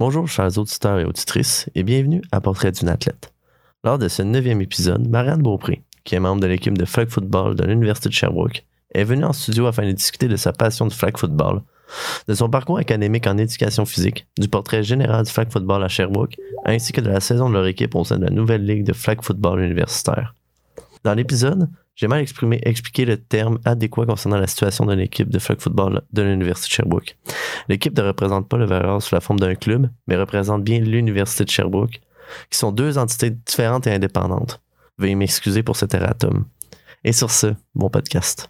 Bonjour, chers auditeurs et auditrices, et bienvenue à Portrait d'une athlète. Lors de ce neuvième épisode, Marianne Beaupré, qui est membre de l'équipe de flag football de l'Université de Sherbrooke, est venue en studio afin de discuter de sa passion du flag football, de son parcours académique en éducation physique, du portrait général du flag football à Sherbrooke, ainsi que de la saison de leur équipe au sein de la nouvelle ligue de flag football universitaire. Dans l'épisode, j'ai mal exprimé, expliqué le terme adéquat concernant la situation de l'équipe de flag football de l'Université de Sherbrooke. L'équipe ne représente pas le Valor sous la forme d'un club, mais représente bien l'Université de Sherbrooke, qui sont deux entités différentes et indépendantes. Veuillez m'excuser pour cet erratum. Et sur ce, bon podcast.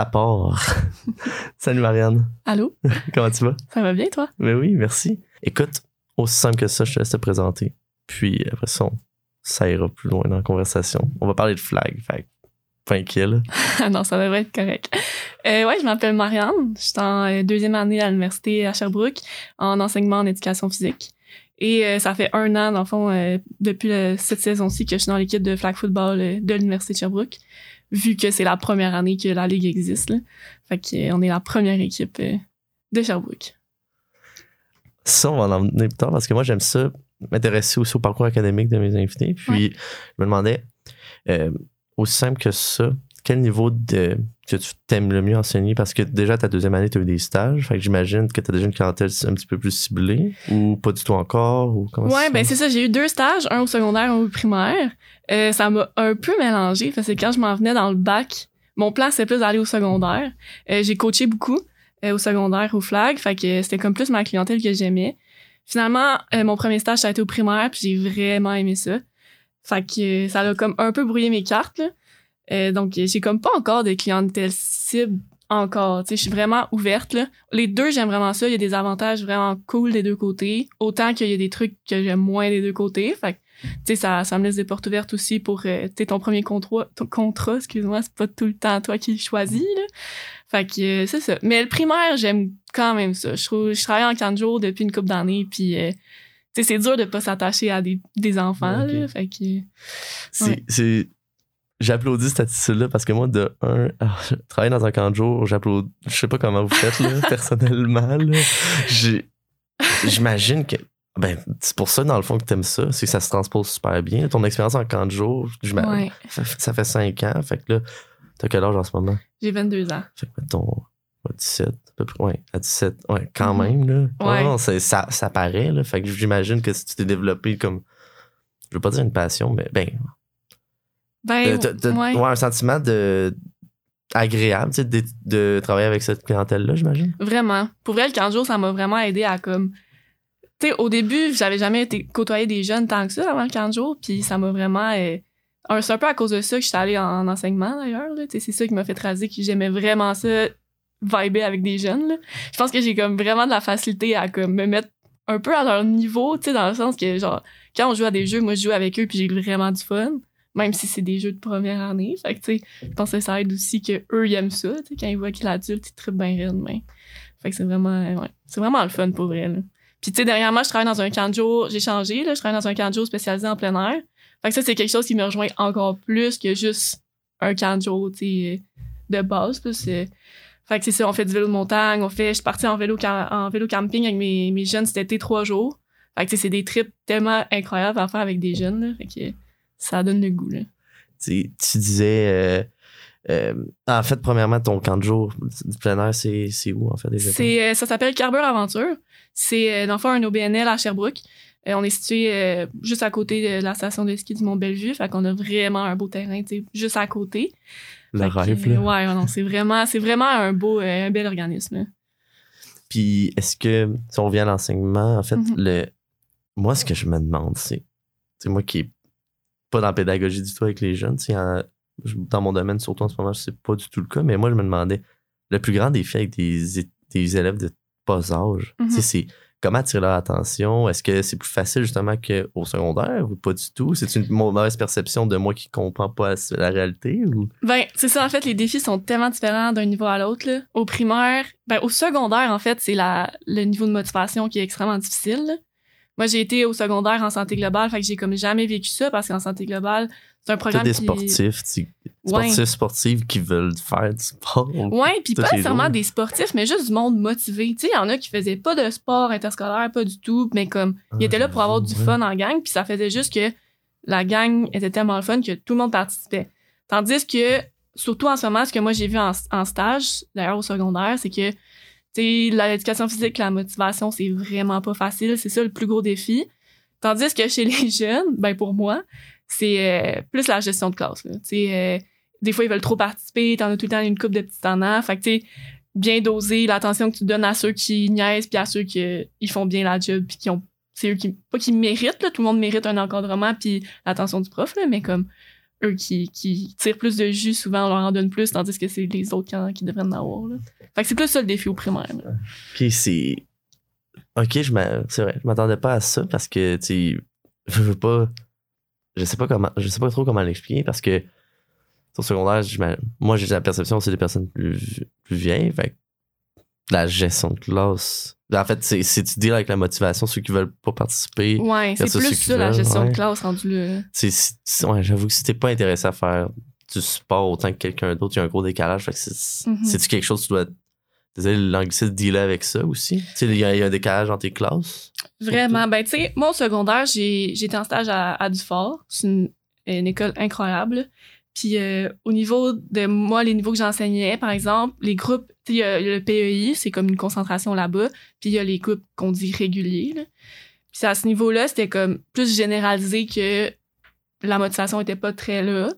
Ça part. Salut Marianne. Allô? Comment tu vas? Ça va bien, toi? Ben oui, merci. Écoute, aussi simple que ça, je te laisse te présenter. Puis après ça, on- ça ira plus loin dans la conversation. On va parler de flag, fait là. non, ça devrait être correct. Euh, ouais, je m'appelle Marianne. Je suis en euh, deuxième année à l'université à Sherbrooke en enseignement en éducation physique. Et euh, ça fait un an, dans le fond, euh, depuis le- cette saison-ci, que je suis dans l'équipe de flag football de l'université de Sherbrooke, vu que c'est la première année que la ligue existe. Là. Fait qu'on est la première équipe euh, de Sherbrooke. Ça, on va en emmener plus tard parce que moi, j'aime ça, m'intéresser aussi au parcours académique de mes invités. Puis, je me demandais, euh, aussi simple que ça, quel niveau de que tu t'aimes le mieux enseigner? Parce que déjà, ta deuxième année, tu as eu des stages. Fait que j'imagine que tu as déjà une clientèle un petit peu plus ciblée ou pas du tout encore? Ou comment Ouais, ben c'est ça. J'ai eu deux stages, un au secondaire, un au primaire. Euh, ça m'a un peu mélangé parce que quand je m'en venais dans le bac, mon plan c'était plus d'aller au secondaire. Euh, j'ai coaché beaucoup euh, au secondaire, au flag, fait que c'était comme plus ma clientèle que j'aimais. Finalement, mon premier stage ça a été au primaire, puis j'ai vraiment aimé ça. Fait que ça a comme un peu brouillé mes cartes. Là. Euh, donc j'ai comme pas encore de clientèle cible encore. Tu sais, je suis vraiment ouverte là. Les deux, j'aime vraiment ça. Il y a des avantages vraiment cool des deux côtés. Autant qu'il y a des trucs que j'aime moins des deux côtés. Fait que, tu sais, ça, ça me laisse des portes ouvertes aussi pour, euh, tu sais, ton premier contrat, ton contrat, excuse-moi, c'est pas tout le temps toi qui le choisis, là. Fait que, euh, c'est ça. Mais le primaire, j'aime quand même ça. Je trouve, je travaille en 4 jours depuis une couple d'années, puis, euh, tu sais, c'est dur de pas s'attacher à des, des enfants, là. Fait que, Ouais. c'est- J'applaudis cette attitude-là parce que moi, de un, ah, je travaille dans un camp de jour, j'applaudis. Je sais pas comment vous faites, là, personnellement. là. J'imagine que. Ben, c'est pour ça, dans le fond, que t'aimes ça. C'est que ça se transpose super bien. Ton expérience en camp de jour, j'imagine- ouais. ça, fait- ça fait 5 ans. Fait que là, t'as quel âge en ce moment? J'ai 22 ans. Fait que, mettons, à 17, à peu près. Ouais, à 17. Ouais, quand Mhm. même, là. Ouais. Non, c'est- ça, ça paraît, là. Fait que j'imagine que si tu t'es développé comme. Je veux pas dire une passion, mais ben, Ben, de- de- de- ouais. ouais, un sentiment de agréable, de, de travailler avec cette clientèle-là, j'imagine. Vraiment. Pour vrai, le 15 jours, ça m'a vraiment aidé à comme. Tu sais, au début, j'avais jamais été côtoyer des jeunes tant que ça avant le 15 jours, puis ça m'a vraiment. euh, C'est un peu à cause de ça que je suis allée en, en enseignement d'ailleurs. C'est ça qui m'a fait raser que j'aimais vraiment ça, vibrer avec des jeunes. là. Je pense que j'ai comme vraiment de la facilité à comme me mettre un peu à leur niveau, tu sais, dans le sens que genre, quand on joue à des jeux, moi je joue avec eux, puis j'ai vraiment du fun. Même si c'est des jeux de première année. Fait que, tu sais, je pense que ça aide aussi que eux ils aiment ça. Quand ils voient qu'il est adulte, ils trippent bien raide, mais. Fait que c'est vraiment, euh, ouais, c'est vraiment le fun pour vrai. Puis, tu sais, dernièrement, je travaille dans un camp. J'ai changé, là. Je travaille dans un camp de jour spécialisé en plein air. Fait que ça, c'est quelque chose qui me rejoint encore plus que juste un camp de jour, tu de base. Que, fait que on fait du vélo de montagne. On fait, je suis partie en vélo, en vélo camping avec mes, mes jeunes cet été trois jours. Fait que, c'est des trips tellement incroyables à faire avec des jeunes, là. Ça donne le goût, là. Tu, sais, tu disais. euh, euh, en fait, premièrement, ton camp de jour du plein air, c'est, c'est où, en fait, déjà? C'est, euh, ça s'appelle Carbure Aventure. C'est dans le fond un OBNL à Sherbrooke. Euh, on est situé euh, juste à côté de la station de ski du Mont-Bellevue. Fait qu'on a vraiment un beau terrain, juste à côté. Le rêve, là. Ouais, non, c'est vraiment, c'est vraiment un beau, un bel organisme. Puis est-ce que, si on revient à l'enseignement, en fait, Mhm. le, moi, ce que je me demande, c'est, c'est moi qui est pas dans la pédagogie du tout avec les jeunes, en- dans mon domaine, surtout en ce moment, c'est pas du tout le cas, mais moi, je me demandais, le plus grand défi avec des, élèves de bas âge, Mhm. c'est comment attirer leur attention? Est-ce que c'est plus facile justement qu'au secondaire ou pas du tout? C'est une mauvaise perception de moi qui comprend pas la réalité ou? Ben, c'est ça, en fait, les défis sont tellement différents d'un niveau à l'autre. Au primaire, ben, au secondaire, en fait, c'est le niveau de motivation qui est extrêmement difficile. Moi, j'ai été au secondaire en santé globale, fait que j'ai comme jamais vécu ça parce qu'en santé globale, c'est un programme des qui... sportifs, tu- Ouais. sportifs, sportives qui veulent faire du sport. Ouais, puis pas nécessairement des sportifs, mais juste du monde motivé. Tu sais, il y en a qui faisaient pas de sport interscolaire, pas du tout, mais comme ils Ah, étaient là pour avoir du fun en gang, puis ça faisait juste que la gang était tellement le fun que tout le monde participait. Tandis que, surtout en ce moment, ce que moi j'ai vu en, en stage, d'ailleurs au secondaire, c'est que, l'éducation physique, la motivation, c'est vraiment pas facile. C'est ça le plus gros défi. Tandis que chez les jeunes, ben pour moi, c'est euh, plus la gestion de classe. là. Euh, des fois, ils veulent trop participer, t'en as tout le temps une coupe de petits tannants. Fait que, tu bien doser l'attention que tu donnes à ceux qui niaisent puis à ceux qui ils font bien la job puis qui ont c'est eux qui pas qui méritent là, tout le monde mérite un encadrement puis l'attention du prof là, mais comme eux qui, qui tirent plus de jus souvent on leur en donne plus tandis que c'est les autres qui, qui devraient en avoir là. Fait que c'est plus ça le défi au primaire. Puis c'est. Ok, je vrai, je m'attendais pas à ça parce que, tu je veux pas. Je sais pas comment. Je sais pas trop comment l'expliquer parce que au secondaire, moi j'ai la perception c'est des personnes plus, plus vieilles. Fait la gestion de classe. En fait, c'est c'est tu deals avec la motivation, ceux qui veulent pas participer. Ouais, c'est plus ça la gestion ouais. de classe rendue c'est- ouais, J'avoue que si t'es pas intéressé à faire du sport autant que quelqu'un d'autre, il y a un gros décalage. Fait que Mhm. c'est-tu quelque chose que tu dois. Désolé, l'anglicisme dealer avec ça aussi? Tu sais, il y, y a un décalage entre tes classes? Vraiment. Ben, tu sais, moi, au secondaire, j'ai j'étais en stage à, à Dufort. C'est une, une école incroyable. Puis, euh, au niveau de moi, les niveaux que j'enseignais, par exemple, les groupes, il y a le PEI, c'est comme une concentration là-bas. Puis, il y a les groupes qu'on dit réguliers. là. Puis, à ce niveau-là, c'était comme plus généralisé que la motivation était pas très là.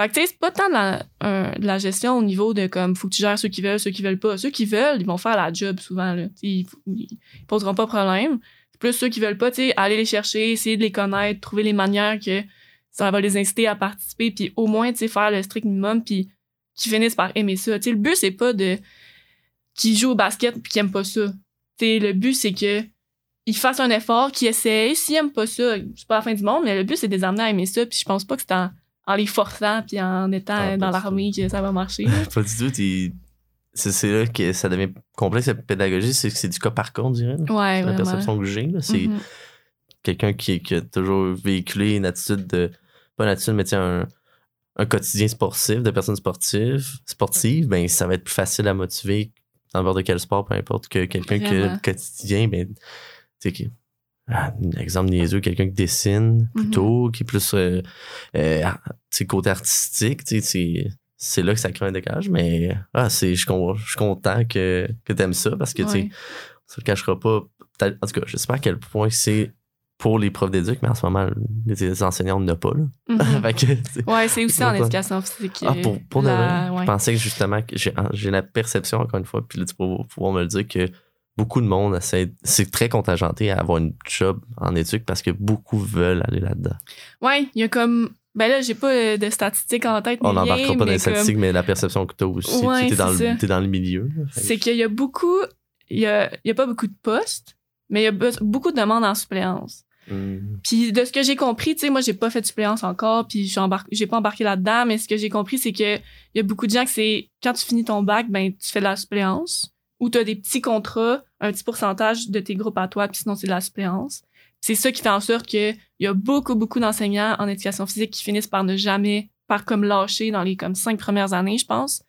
Fait que, tu sais, c'est pas tant de la, de la gestion au niveau de comme, faut que tu gères ceux qui veulent, ceux qui veulent pas. Ceux qui veulent, ils vont faire la job souvent, là. Ils, ils poseront pas de problème. C'est plus ceux qui veulent pas, tu sais, aller les chercher, essayer de les connaître, trouver les manières que ça va les inciter à participer, puis au moins, tu sais, faire le strict minimum, puis qu'ils finissent par aimer ça. Tu sais, le but, c'est pas de qu'ils jouent au basket puis qu'ils aiment pas ça. Tu sais, le but, c'est que ils fassent un effort, qu'ils essayent. S'ils aiment pas ça, c'est pas la fin du monde, mais le but, c'est de les amener à aimer ça, puis je pense pas que c'est en, en les forçant puis en étant Ah, dans l'armée que ça va marcher. Pas du tout. t'es- C'est là que ça devient complexe, la pédagogie. C'est que c'est du cas par cas, on dirait. Ouais, C'est la perception que j'ai. C'est Mhm. quelqu'un qui, qui a toujours véhiculé une attitude de. Pas mais tu un, un quotidien sportif, de personnes sportives, sportives, ben, ça va être plus facile à motiver dans n'importe quel sport, peu importe, que quelqu'un qui a le quotidien, ben, tu sais, ah, un exemple niaiseux, quelqu'un qui dessine Mhm. plutôt, qui est plus euh, euh, tu sais, côté artistique, tu sais, c'est là que ça crée un décalage, mais ah, je suis content que, que tu aimes ça parce que tu sais, Ouais. ça le cachera pas. En tout cas, je sais pas à quel point c'est pour les profs d'éduc, mais en ce moment, les enseignants n'ont pas. Là. Que, c'est- Ouais, c'est aussi en éducation physique. ah, pour, pour la- ouais. je pensais que justement, que j'ai, la perception, encore une fois, puis là, tu vas pouvoir me le dire, que beaucoup de monde c'est très contingenté à avoir une job en éduc parce que beaucoup veulent aller là-dedans. Ouais, il y a comme. Ben là, j'ai pas euh, de statistiques en tête. On n'embarquera pas dans les comme- statistiques, mais la perception que tu as aussi, Ouais, tu es t'es dans le milieu. C'est qu'il y a beaucoup. Il y a, il y a pas beaucoup de postes, mais il y a be- beaucoup de demandes en suppléance. Hmm. Puis de ce que j'ai compris, tu sais, moi, j'ai pas fait de suppléance encore, puis je j'ai pas embarqué là-dedans, mais ce que j'ai compris, c'est que il y a beaucoup de gens que c'est quand tu finis ton bac, ben tu fais de la suppléance, ou tu as des petits contrats, un petit pourcentage de tes groupes à toi, puis sinon c'est de la suppléance. C'est ça qui fait en sorte que il y a beaucoup, beaucoup d'enseignants en éducation physique qui finissent par ne jamais, par comme lâcher dans les comme cinq premières années, je pense.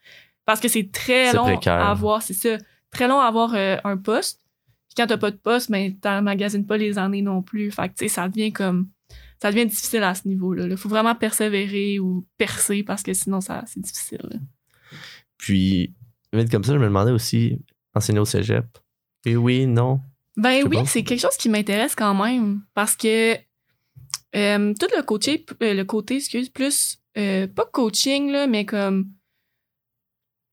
Parce que c'est très long précaire. à avoir, c'est ça, très long à avoir euh, un poste. Puis quand t'as pas de poste, ben t'emmagasines pas les années non plus. Fait que tu sais, ça devient comme ça devient difficile à ce niveau-là. Il faut vraiment persévérer ou percer parce que sinon ça c'est difficile. là. Puis, vite comme ça, je me demandais aussi, enseigner au cégep. Et oui, non? Ben oui, c'est quelque chose qui m'intéresse quand même parce que euh, tout le côté, euh, le côté, excuse, plus euh, pas coaching là, mais comme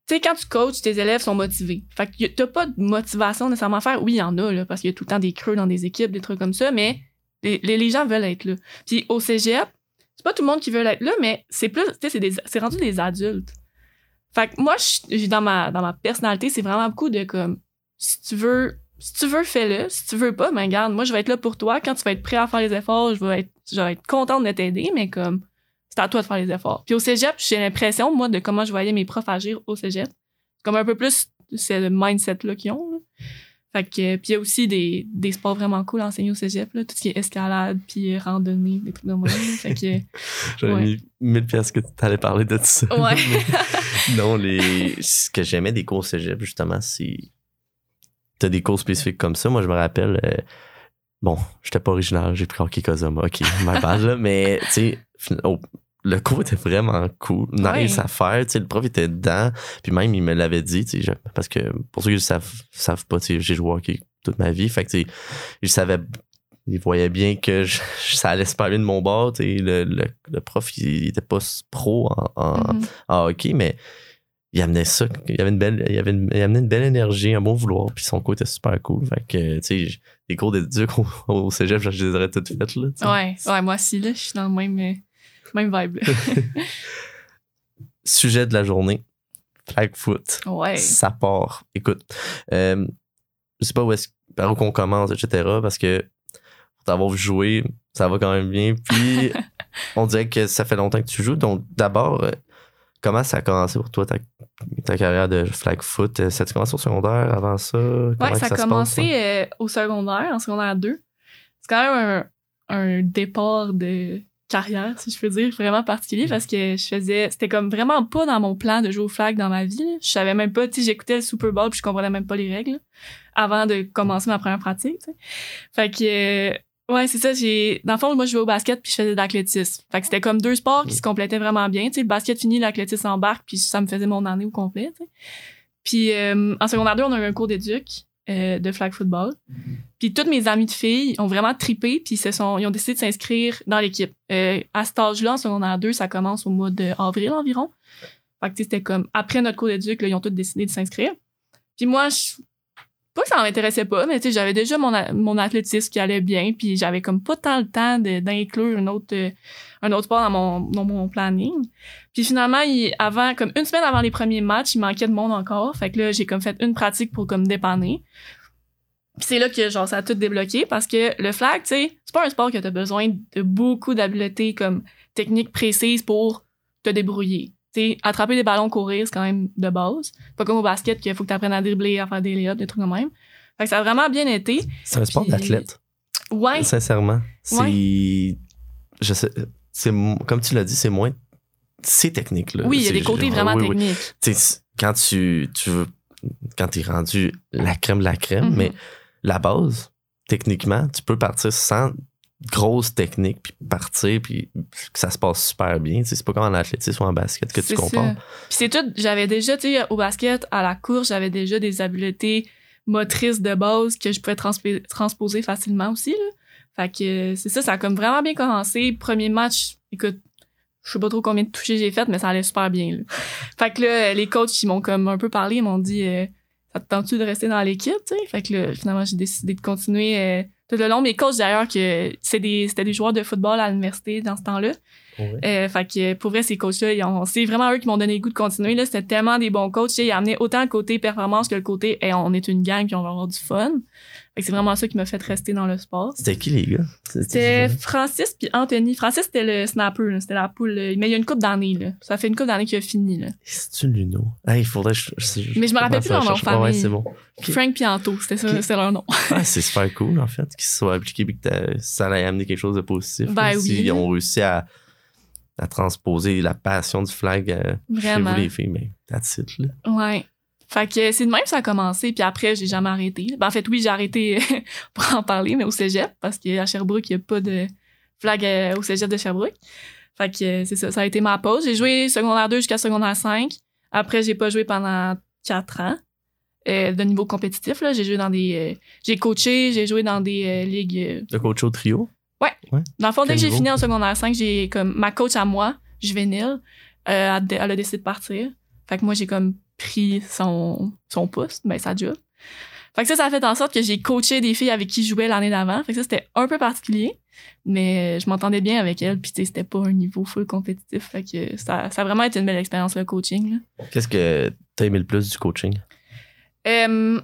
tu sais, quand tu coaches, tes élèves sont motivés. Fait que t'as pas de motivation nécessairement à faire. Oui, il y en a, là, parce qu'il y a tout le temps des creux dans des équipes, des trucs comme ça, mais les, les, gens veulent être là. Puis au cégep, c'est pas tout le monde qui veut être là, mais c'est plus, tu sais, c'est rendu des adultes. Fait que moi, dans ma, dans ma personnalité, c'est vraiment beaucoup de comme, si tu veux, si tu veux, fais-le. Si tu veux pas, ben garde, moi, je vais être là pour toi. Quand tu vas être prêt à faire les efforts, je vais être, je vais être contente de t'aider, mais comme, c'est à toi de faire les efforts. Puis au cégep, j'ai l'impression, moi, de comment je voyais mes profs agir au cégep. Comme un peu plus, c'est le mindset-là qu'ils ont. là. Fait que, puis il y a aussi des, des sports vraiment cool à enseigner au cégep, là, tout ce qui est escalade, puis randonnée, des trucs de moi. Fait que, J'avais Ouais. mis 1000 pièces que tu allais parler de ça. Ouais. non, les... ce que j'aimais des cours cégep, justement, c'est. T'as des cours spécifiques comme ça. Moi, je me rappelle. euh, Bon, j'étais pas original, j'ai pris Hockey Kozoma. Ok, ma bad, là. Mais, tu sais, oh, le cours était vraiment cool, nice Ouais. à faire. Tu sais, le prof était dedans. Puis même, il me l'avait dit, tu sais, je- parce que pour ceux qui ne savent, savent pas, tu sais, j'ai joué au hockey toute ma vie. Fait que, tu sais, il voyait bien que je- ça allait se parler de mon bord. tu sais, Le, le, le prof, il, il était pas pro en, en, en hockey, mais il amenait ça. Il avait une belle, il avait une- il amenait une belle énergie, un bon vouloir, puis son cours était super cool. Fait que, tu sais, les cours d'éduc au, au cégep, je les aurais toutes faites, là. tu sais. Ouais, ouais, moi aussi, là, je suis dans le même, euh, même vibe. Sujet de la journée, flag foot. Ouais. Ça part. Écoute, euh, je sais pas où est-ce, par où qu'on commence, etc., parce que pour t'avoir vu jouer, ça va quand même bien. Puis, on dirait que ça fait longtemps que tu joues. Donc, d'abord, euh, comment ça a commencé pour toi, ta, ta carrière de flag foot? Euh, Ça a commencé au secondaire avant ça? Que ça a passe, commencé euh, au secondaire, en secondaire 2. C'est quand même un, un départ de carrière, si je peux dire, vraiment particulier parce que je faisais. C'était comme vraiment pas dans mon plan de jouer au flag dans ma vie. là. Je savais même pas, tu sais, j'écoutais le Super Bowl puis je comprenais même pas les règles avant de commencer ma première pratique, tu sais. Fait que. euh, Ouais, c'est ça. J'ai dans le fond, moi, je jouais au basket puis je faisais de l'athlétisme. Fait que c'était comme deux sports qui se complétaient vraiment bien. Tu sais, le basket fini, l'athlétisme embarque puis ça me faisait mon année au complet. tu sais. Puis euh, en secondaire 2, on a eu un cours d'éduc euh, de flag football. Puis toutes mes amies de filles ont vraiment tripé puis se sont ils ont décidé de s'inscrire dans l'équipe. Euh, à cet âge-là, en secondaire 2, ça commence au mois d'avril environ. Fait que c'était comme après notre cours d'éduc, ils ont tous décidé de s'inscrire. Puis moi, je pas que ça m'intéressait pas, mais tu sais, j'avais déjà mon, mon athlétisme qui allait bien, puis j'avais comme pas tant le temps d'inclure un autre, euh, un autre sport dans mon, dans mon planning. Puis finalement, avant, comme une semaine avant les premiers matchs, il manquait de monde encore. Fait que là, j'ai comme fait une pratique pour comme dépanner. Puis c'est là que genre ça a tout débloqué parce que le flag, tu c'est pas un sport que t'as besoin de beaucoup d'habiletés comme techniques précises pour te débrouiller. Tu sais, attraper des ballons, courir, c'est quand même de base. Pas comme au basket qu'il faut que t'apprennes à dribbler, à faire des layups, des trucs de même. Fait que ça a vraiment bien été. C'est un sport Puis- d'athlète. Ouais, Sincèrement. C'est. Je sais. C'est, mo- comme tu l'as dit, c'est moins. C'est technique, là. oui, il y a des côtés vraiment oui, techniques. Tu quand tu, tu veux. Quand t'es rendu la crème de la crème, Mhm. mais la base, techniquement, tu peux partir sans grosse technique, puis partir, puis que ça se passe super bien. C'est pas comme en athlétisme ou en basket que tu compares. Puis c'est tout, j'avais déjà, tu sais, au basket, à la course, j'avais déjà des habiletés motrices de base que je pouvais transp- transposer facilement aussi, là. Fait que c'est ça, ça a comme vraiment bien commencé. Premier match, écoute, je sais pas trop combien de touchés j'ai fait, mais ça allait super bien, là. Fait que là, les coachs, ils m'ont comme un peu parlé, ils m'ont dit, euh, ça te tente-tu de rester dans l'équipe, tu sais? Fait que là, finalement, j'ai décidé de continuer euh, tout le long. Mes coachs, d'ailleurs, que c'était des joueurs de football à l'université dans ce temps-là. Euh, fait que pour vrai, ces coachs-là, ils ont- c'est vraiment eux qui m'ont donné le goût de continuer. Là, c'était tellement des bons coachs. Ils amenaient autant le côté performance que le côté hey, on est une gang puis on va avoir du fun. Fait que c'est vraiment ça qui m'a fait rester dans le sport. C'était qui, les gars? C'était Francis puis Anthony. Francis, c'était le snapper, c'était la poule. là. Mais il y a une coupe d'années. Là. Ça fait une coupe d'années qu'il a fini. C'est-tu Luno? Ah, il faudrait. Je, je- Mais je me rappelle plus leur nom famille. Ouais, c'est bon. Ok. Frank Pianto, c'était ça, c'était leur nom. Ah, c'est super cool, en fait, qu'ils se soient appliqués et que ça allait amener quelque chose de positif. Ben oui. S'ils ont réussi à, à transposer la passion du flag euh, chez vous, les filles, mais that's it, là. Ouais. Fait que c'est de même que ça a commencé, puis après, j'ai jamais arrêté. Ben, en fait, oui, j'ai arrêté pour en parler, mais au cégep, parce qu'à Sherbrooke, il n'y a pas de flag euh, au cégep de Sherbrooke. Fait que euh, c'est ça, ça a été ma pause. J'ai joué secondaire 2 jusqu'à secondaire 5. Après, j'ai pas joué pendant 4 ans euh, de niveau compétitif. Là. J'ai joué dans des... euh, j'ai coaché, j'ai joué dans des euh, ligues... Le coach au trio? Dans le fond, dès que j'ai fini en secondaire 5, j'ai comme ma coach à moi, juvénile, euh, elle, elle a décidé de partir. Fait que moi, j'ai comme pris son, son poste, ben sa job. Fait que ça, ça a fait en sorte que j'ai coaché des filles avec qui je jouais l'année d'avant. Fait que ça, c'était un peu particulier, mais je m'entendais bien avec elles. Puis, tu sais, c'était pas un niveau full compétitif. Fait que ça, ça a vraiment été une belle expérience, le coaching. Qu'est-ce que t'as aimé le plus du coaching? Euh,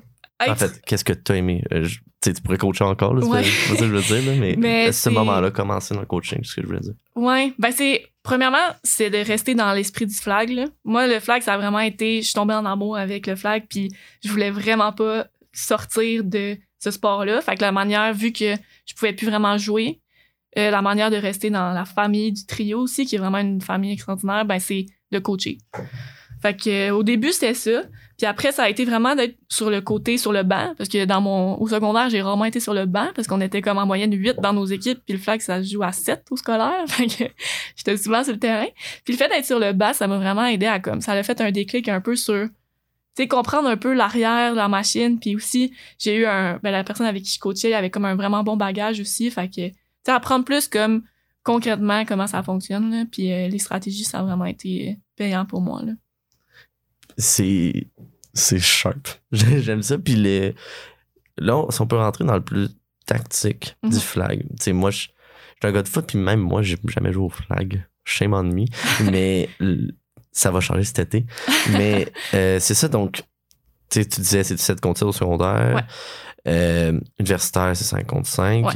En fait, qu'est-ce que t'as aimé? Euh, je- tu pourrais coacher encore, là, c'est Ouais. pas- c'est pas ça que je veux dire, là, mais, Mais à ce moment-là, commencer dans le coaching, c'est ce que je voulais dire. Ouais, ben c'est premièrement, c'est de rester dans l'esprit du flag là. Moi le flag ça a vraiment été je suis tombée en amour avec le flag puis je voulais vraiment pas sortir de ce sport-là. Fait que la manière vu que je pouvais plus vraiment jouer, euh, la manière de rester dans la famille du trio aussi qui est vraiment une famille extraordinaire, ben c'est de coacher. Fait que euh, au début c'était ça, puis après ça a été vraiment d'être sur le côté sur le banc parce que dans mon au secondaire, j'ai rarement été sur le banc parce qu'on était comme en moyenne 8 dans nos équipes puis le flag ça se joue à 7 au scolaire. Fait que j'étais souvent sur le terrain. Puis le fait d'être sur le banc, ça m'a vraiment aidé à comme ça a fait un déclic un peu sur tu sais comprendre un peu l'arrière de la machine puis aussi j'ai eu un ben la personne avec qui je coachais elle avait comme un vraiment bon bagage aussi fait que tu sais apprendre plus comme concrètement comment ça fonctionne puis euh, les stratégies ça a vraiment été payant pour moi là. c'est c'est sharp. J'aime ça. Puis les, là, on- si on peut rentrer dans le plus tactique Mhm. du flag. Tu sais, moi, je suis un gars de foot, puis même moi, j'ai jamais joué au flag. Shame on me. Mais ça va changer cet été. Mais euh, c'est ça, donc, tu sais, tu disais, c'est 17 contre 7 au secondaire. Ouais. Euh, universitaire, c'est 5 contre 5. Ouais.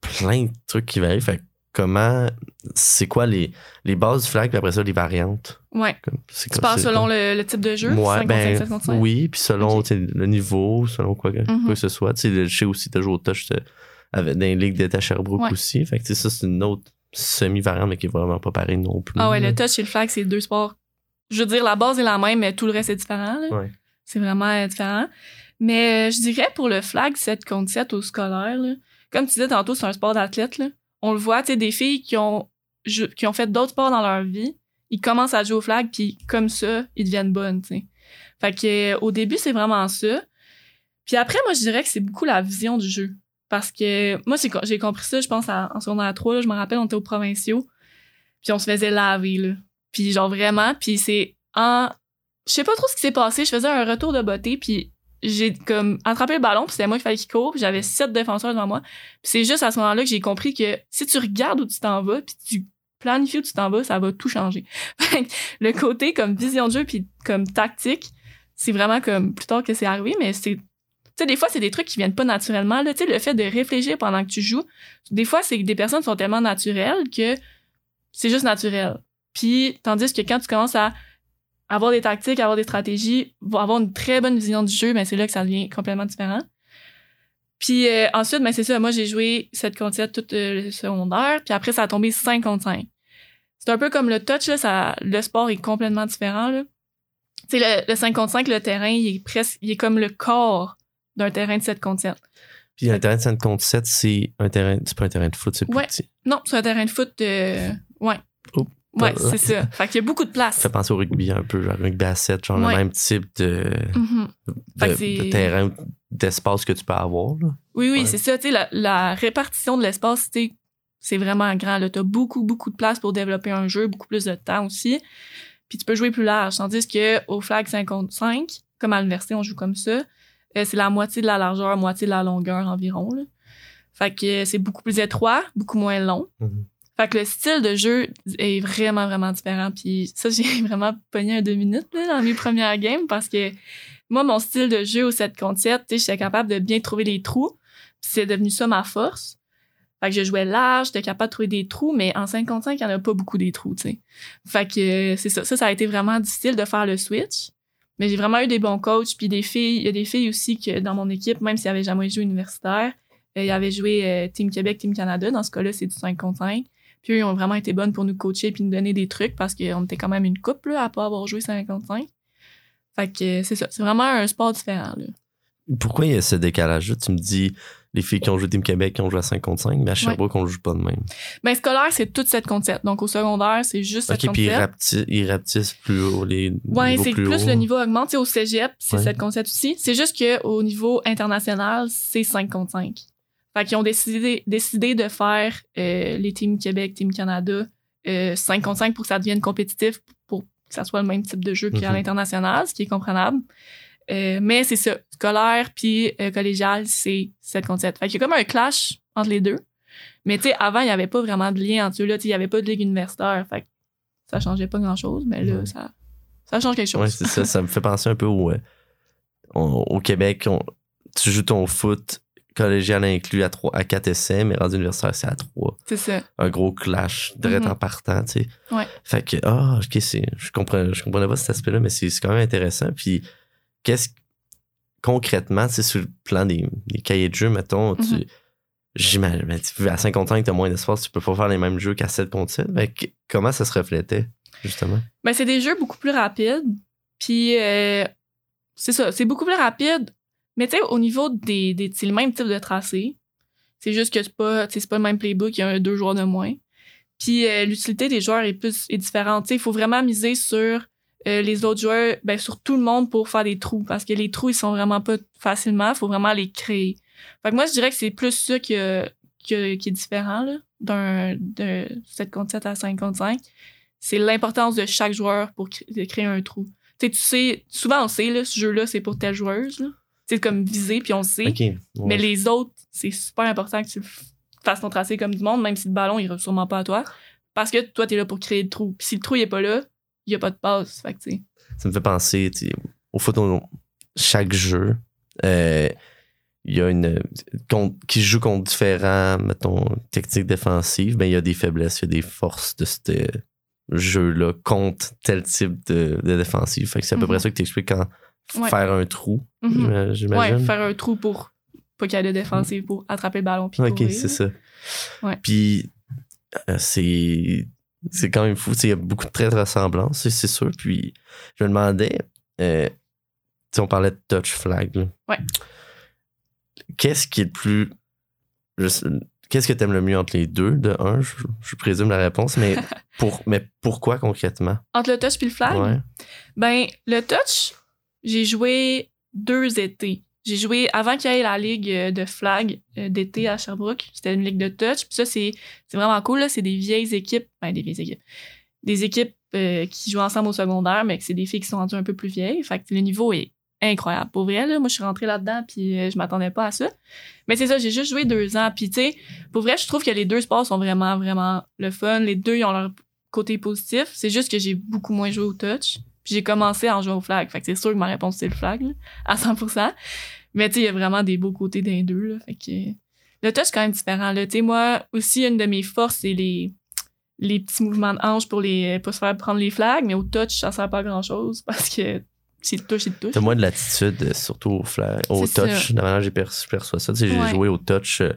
Plein de trucs qui varient. Fait que comment, c'est quoi les, les bases du flag, puis après ça, les variantes? Ouais. Comme, Tu c'est selon le, le type de jeu, Ouais, 5 contre ben, 5, 7 contre 5. Oui, puis selon le niveau, selon quoi que, Mhm. quoi que ce soit. Tu sais, je sais aussi, tu as joué au touch avec, dans les ligues d'État Sherbrooke Ouais. aussi. Fait que tu sais, ça, c'est une autre semi-variante, mais qui est vraiment pas pareil non plus. Ah ouais, là. le touch et le flag, c'est deux sports. Je veux dire, la base est la même, mais tout le reste est différent. Ouais. C'est vraiment euh, différent. Mais euh, je dirais pour le flag 7 contre 7 au scolaire, là, comme tu disais tantôt, c'est un sport d'athlète. On le voit, tu sais, des filles qui ont, qui ont fait d'autres sports dans leur vie, ils commencent à jouer au flag, puis comme ça, ils deviennent bonnes, tu sais. Fait que au début, c'est vraiment ça. Puis après, moi, je dirais que c'est beaucoup la vision du jeu. Parce que moi, j'ai compris ça, je pense, en secondaire 3, là, je me rappelle, on était aux provinciaux, puis on se faisait laver, là. Puis genre vraiment, puis c'est en... Je sais pas trop ce qui s'est passé, je faisais un retour de beauté, puis j'ai comme attrapé le ballon, puis c'était moi qui fallait qu'il court, j'avais sept défenseurs devant moi. Puis c'est juste à ce moment-là que j'ai compris que si tu regardes où tu t'en vas, puis tu planifies où tu t'en vas, ça va tout changer. Le côté comme vision de jeu, puis comme tactique, c'est vraiment comme plus tard que c'est arrivé, mais c'est... Tu sais, des fois, c'est des trucs qui viennent pas naturellement. Là. Le fait de réfléchir pendant que tu joues, des fois, c'est que des personnes sont tellement naturelles que c'est juste naturel. Puis, tandis que quand tu commences à avoir des tactiques, avoir des stratégies, avoir une très bonne vision du jeu, ben c'est là que ça devient complètement différent. Puis euh, ensuite, ben c'est ça, moi j'ai joué 7 contre 7 tout euh, le secondaire, puis après ça a tombé 5 contre 5. C'est un peu comme le touch, là, ça, le sport est complètement différent. Là. Tu sais, le, le 5 contre 5, le terrain, il est presque, il est comme le corps d'un terrain de 7 contre 7. Puis un terrain de 5 contre 7, c'est un terrain, c'est pas un terrain de foot, c'est plus Ouais. petit. Non, c'est un terrain de foot, euh, ouais. Ouais, c'est ça. Fait qu'il y a beaucoup de place. Ça fait penser au rugby un peu, genre rugby à 7, genre Ouais. le même type de, Mhm. De, de terrain, d'espace que tu peux avoir. Là. Oui, oui, Ouais. c'est ça. Tu sais, la, la répartition de l'espace, tu c'est vraiment grand. Tu as beaucoup, beaucoup de place pour développer un jeu, beaucoup plus de temps aussi. Puis tu peux jouer plus large. Tandis que au flag 55, comme à l'université, on joue comme ça, euh, c'est la moitié de la largeur, moitié de la longueur environ. Là. Fait que euh, c'est beaucoup plus étroit, beaucoup moins long. Mhm. Fait que le style de jeu est vraiment, vraiment différent. Puis ça, j'ai vraiment pogné un deux minutes là, dans mes premières games parce que moi, mon style de jeu au 7 contre 7, tu sais, j'étais capable de bien trouver les trous. Puis c'est devenu ça ma force. Fait que je jouais large, j'étais capable de trouver des trous, mais en 5 contre 5, il n'y en a pas beaucoup des trous. Fait que euh, c'est ça. Ça, ça a été vraiment difficile de faire le switch. Mais j'ai vraiment eu des bons coachs, puis des filles. Il y a des filles aussi que dans mon équipe, même s'ils n'avaient jamais joué universitaire, euh, ils avaient joué euh, Team Québec, Team Canada. Dans ce cas-là, c'est du 5 contre 5. Puis eux, ils ont vraiment été bonnes pour nous coacher puis nous donner des trucs parce qu'on était quand même une couple là, à pas avoir joué 55. Fait que c'est ça. C'est vraiment un sport différent. Pourquoi il y a ce décalage-là? Tu me dis les filles qui ont joué Team Québec qui ont joué à 5 contre 5, mais à Sherbrooke, on ne joue pas de même. Ben, scolaire, c'est tout 7 contre 7. Donc, au secondaire, c'est juste 7 Ok, contre puis ils 7. rapetissent, ils rapetissent plus haut les Ouais, c'est plus plus le niveau augmente. Tu sais, au cégep, c'est Ouais. 7 contre 7 aussi. C'est juste qu'au niveau international, c'est 5 contre 5. Fait qu'ils ont décidé, décidé de faire euh, les Team Québec, Team Canada, euh, 5 contre 5 pour que ça devienne compétitif, pour que que ça soit le même type de jeu qu'à Mhm. l'international, ce qui est comprenable. Euh, mais c'est ça, scolaire puis euh, collégial, c'est 7 contre 7. Fait qu'il y a comme un clash entre les deux. Mais tu sais, avant, il n'y avait pas vraiment de lien entre eux. là. Il n'y avait pas de ligue universitaire. Fait que ça changeait pas grand-chose. Mais là, Ouais. ça, ça change quelque chose. C'est ça. Ça me fait penser un peu au, euh, au, Québec. on- tu joues ton foot collégial inclus à, 3, à 4 essais, mais rendu universitaire, c'est à 3. C'est ça. Un gros clash, direct Mhm. en partant, tu sais. Ouais. Fait que, ah, ok, je comprends, je comprenais pas cet aspect-là, mais c'est c'est quand même intéressant. Puis, qu'est-ce concrètement, tu sais, sur le plan des, des cahiers de jeu, mettons, tu. Mhm. J'imagine, tu- à 5 contre 5, t'as moins d'espace, tu peux pas faire les mêmes jeux qu'à 7 contre 7. Fait que comment ça se reflétait, justement? Ben, c'est des jeux beaucoup plus rapides. Puis, euh, c'est ça, c'est beaucoup plus rapide. Mais tu sais, au niveau des, des c'est le même type de tracé. C'est juste que c'est pas, tu c'est pas le même playbook, il y a un, deux joueurs de moins. Puis, euh, l'utilité des joueurs est plus est différente. Tu sais, il faut vraiment miser sur euh, les autres joueurs, ben, sur tout le monde pour faire des trous. Parce que les trous, ils sont vraiment pas facilement. Il faut vraiment les créer. Fait que moi, je dirais que c'est plus ça que, que- qui est différent, là, d'un, de 7 contre 7 à 5 contre 5 c'est l'importance de chaque joueur pour créer un trou. Tu sais, tu sais, souvent on sait, là, ce jeu-là, c'est pour telle joueuse. là. C'est comme visé, puis on le sait. Ouais. Mais les autres, c'est super important que tu fasses ton tracé comme du monde, même si le ballon, il ne sûrement pas à toi. Parce que toi, tu es là pour créer le trou. Puis si le trou, il est pas là, il n'y a pas de passe. Fait que, ça me fait penser au foot on- chaque jeu euh, il y a une contre- qui joue contre différents mettons techniques défensives ben il y a des faiblesses il y a des forces de ce jeu là contre tel type de, de défensive fait que c'est à peu Mhm. près ça que tu expliques quand Ouais. faire un trou Mhm. j'ima- Ouais, j'imagine faire un trou pour pas qu'il y ait de défensive pour attraper le ballon. Puis ok courir, c'est ça Ouais. puis euh, c'est c'est quand même fou Tu il y a beaucoup de traits de ressemblance c'est sûr puis je me demandais euh, tu on parlait de touch flag là. Ouais. qu'est-ce qui est le plus qu'est-ce que t'aimes le mieux entre les deux? De un je, je présume la réponse mais pour mais pourquoi concrètement? Entre le touch puis le flag, ouais Ben, le touch, j'ai joué deux étés. J'ai joué avant qu'il y ait la ligue euh, de flag euh, d'été à Sherbrooke. C'était une ligue de touch. Puis ça, c'est vraiment cool. C'est des vieilles équipes. Ben, des vieilles équipes. Des équipes euh, qui jouent ensemble au secondaire, mais que c'est des filles qui sont rendues un peu plus vieilles. Fait que le niveau est incroyable. Pour vrai, là, moi, je suis rentrée là-dedans, puis je m'attendais pas à ça. Mais c'est ça, j'ai juste joué deux ans. Puis, tu sais, pour vrai, je trouve que les deux sports sont vraiment, vraiment le fun. Les deux, ils ont leur côté positif. C'est juste que j'ai beaucoup moins joué au touch. Puis j'ai commencé à en jouer au flag. Fait que c'est sûr que ma réponse, c'est le flag, là, à 100%. Mais tu sais, il y a vraiment des beaux côtés d'un deux, là. Fait que le touch, c'est quand même différent, là. Tu sais, moi, aussi, une de mes forces, c'est les, les petits mouvements de hanche pour, les, pour se faire prendre les flags. Mais au touch, ça sert pas à grand-chose parce que c'est de touche, c'est de touche. t'as moins de l'attitude euh, surtout au flag au touch ça. de la manière que j'ai perçu- perçois ça Tu sais, j'ai Ouais. joué au touch euh,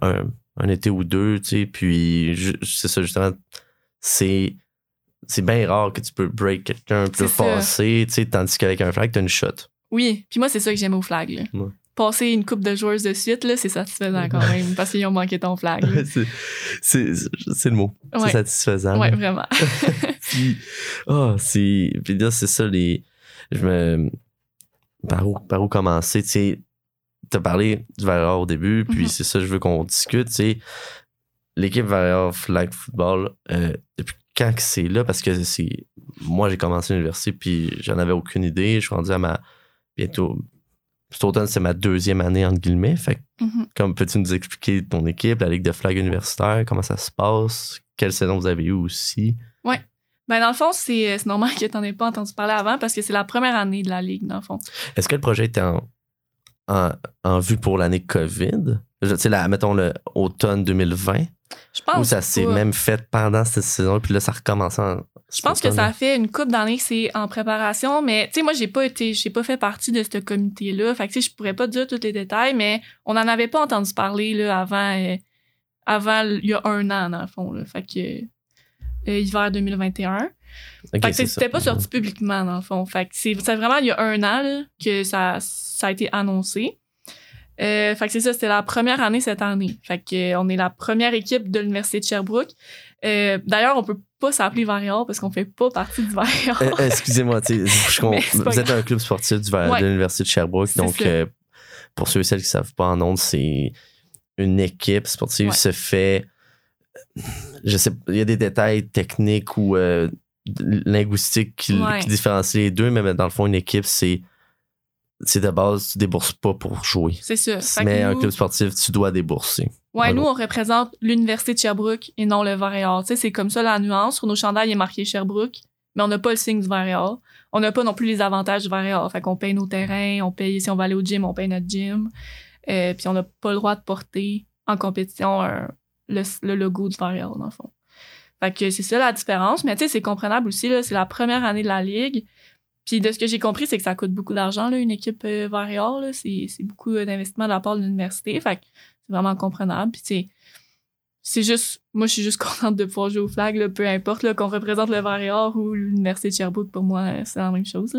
un, un été ou deux tu sais puis c'est ça justement c'est c'est bien rare que tu peux break quelqu'un C'est ça. passer tu sais tandis qu'avec un flag t'as une shot Oui, puis moi, c'est ça que j'aime au flag, là. Ouais. Passer une coupe de joueuses de suite, là, c'est satisfaisant quand même parce qu'ils ont manqué ton flag. c'est le mot c'est satisfaisant là. vraiment. puis ah c'est puis là c'est ça les je me par où par où commencer tu sais t'as parlé du Valor au début puis Mhm. c'est ça je veux qu'on discute tu sais l'équipe Valor Flag Football euh, depuis quand c'est là parce que c'est moi j'ai commencé l'université puis j'en avais aucune idée je suis rendu à ma bientôt cet automne c'est ma deuxième année entre guillemets fait que Mhm. comme peux-tu nous expliquer ton équipe la ligue de flag universitaire comment ça se passe? Quelle saison vous avez eu aussi? Ben, dans le fond, c'est c'est normal que t'en aies pas entendu parler avant parce que c'est la première année de la ligue, dans le fond. Est-ce que le projet était en, en, en vue pour l'année COVID? Tu sais, mettons le automne 2020, Je pense ou ça s'est même fait pendant cette saison, puis là, ça recommence en. Je pense que ça a fait une couple d'années que c'est en préparation, mais tu sais, moi, j'ai pas été, j'ai pas fait partie de ce comité-là. Fait que tu sais, je pourrais pas dire tous les détails, mais on n'en avait pas entendu parler, là, avant, euh, avant, il y a un an, dans le fond, là. Fait que, euh, hiver 2021. Ok, fait que c'était pas sorti publiquement, dans le fond. Fait que c'est c'est vraiment il y a un an là, que ça, ça a été annoncé. Euh, fait que c'est ça, c'était la première année cette année. Fait que euh, on est la première équipe de l'Université de Sherbrooke. Euh, D'ailleurs, on peut pas s'appeler Varior parce qu'on fait pas partie du Varior. Excusez-moi, vous êtes un club sportif du, Val- Ouais. de l'Université de Sherbrooke, donc pour ceux et celles qui ne savent pas en ondes, c'est une équipe sportive Ouais. se fait. Je sais, il y a des détails techniques ou euh, linguistique qui, Ouais. qui différencie les deux, mais dans le fond, une équipe, c'est c'est de base, tu débourses pas pour jouer. C'est ça. Mais un club sportif, tu dois débourser. Ouais, nous, on représente l'Université de Sherbrooke et non le vert et or. Tu sais, c'est comme ça la nuance. Sur nos chandails, il est marqué Sherbrooke, mais on n'a pas le signe du vert et or. On n'a pas non plus les avantages du vert et or. Fait qu'on paye nos terrains, on paye, si on va aller au gym, on paye notre gym. Euh, puis on n'a pas le droit de porter en compétition un- le, le logo du vert et or, dans le fond. Fait que c'est ça la différence. Mais tu sais, c'est comprenable aussi, là. C'est la première année de la ligue. Puis de ce que j'ai compris, c'est que ça coûte beaucoup d'argent, une équipe euh, là. C'est c'est beaucoup euh, d'investissement de la part de l'université. Fait que c'est vraiment comprenable. Puis, sais, c'est juste, moi, je suis juste contente de pouvoir jouer au flag, là, peu importe, qu'on représente le Or ou l'Université de Sherbrooke, pour moi, euh, c'est la même chose.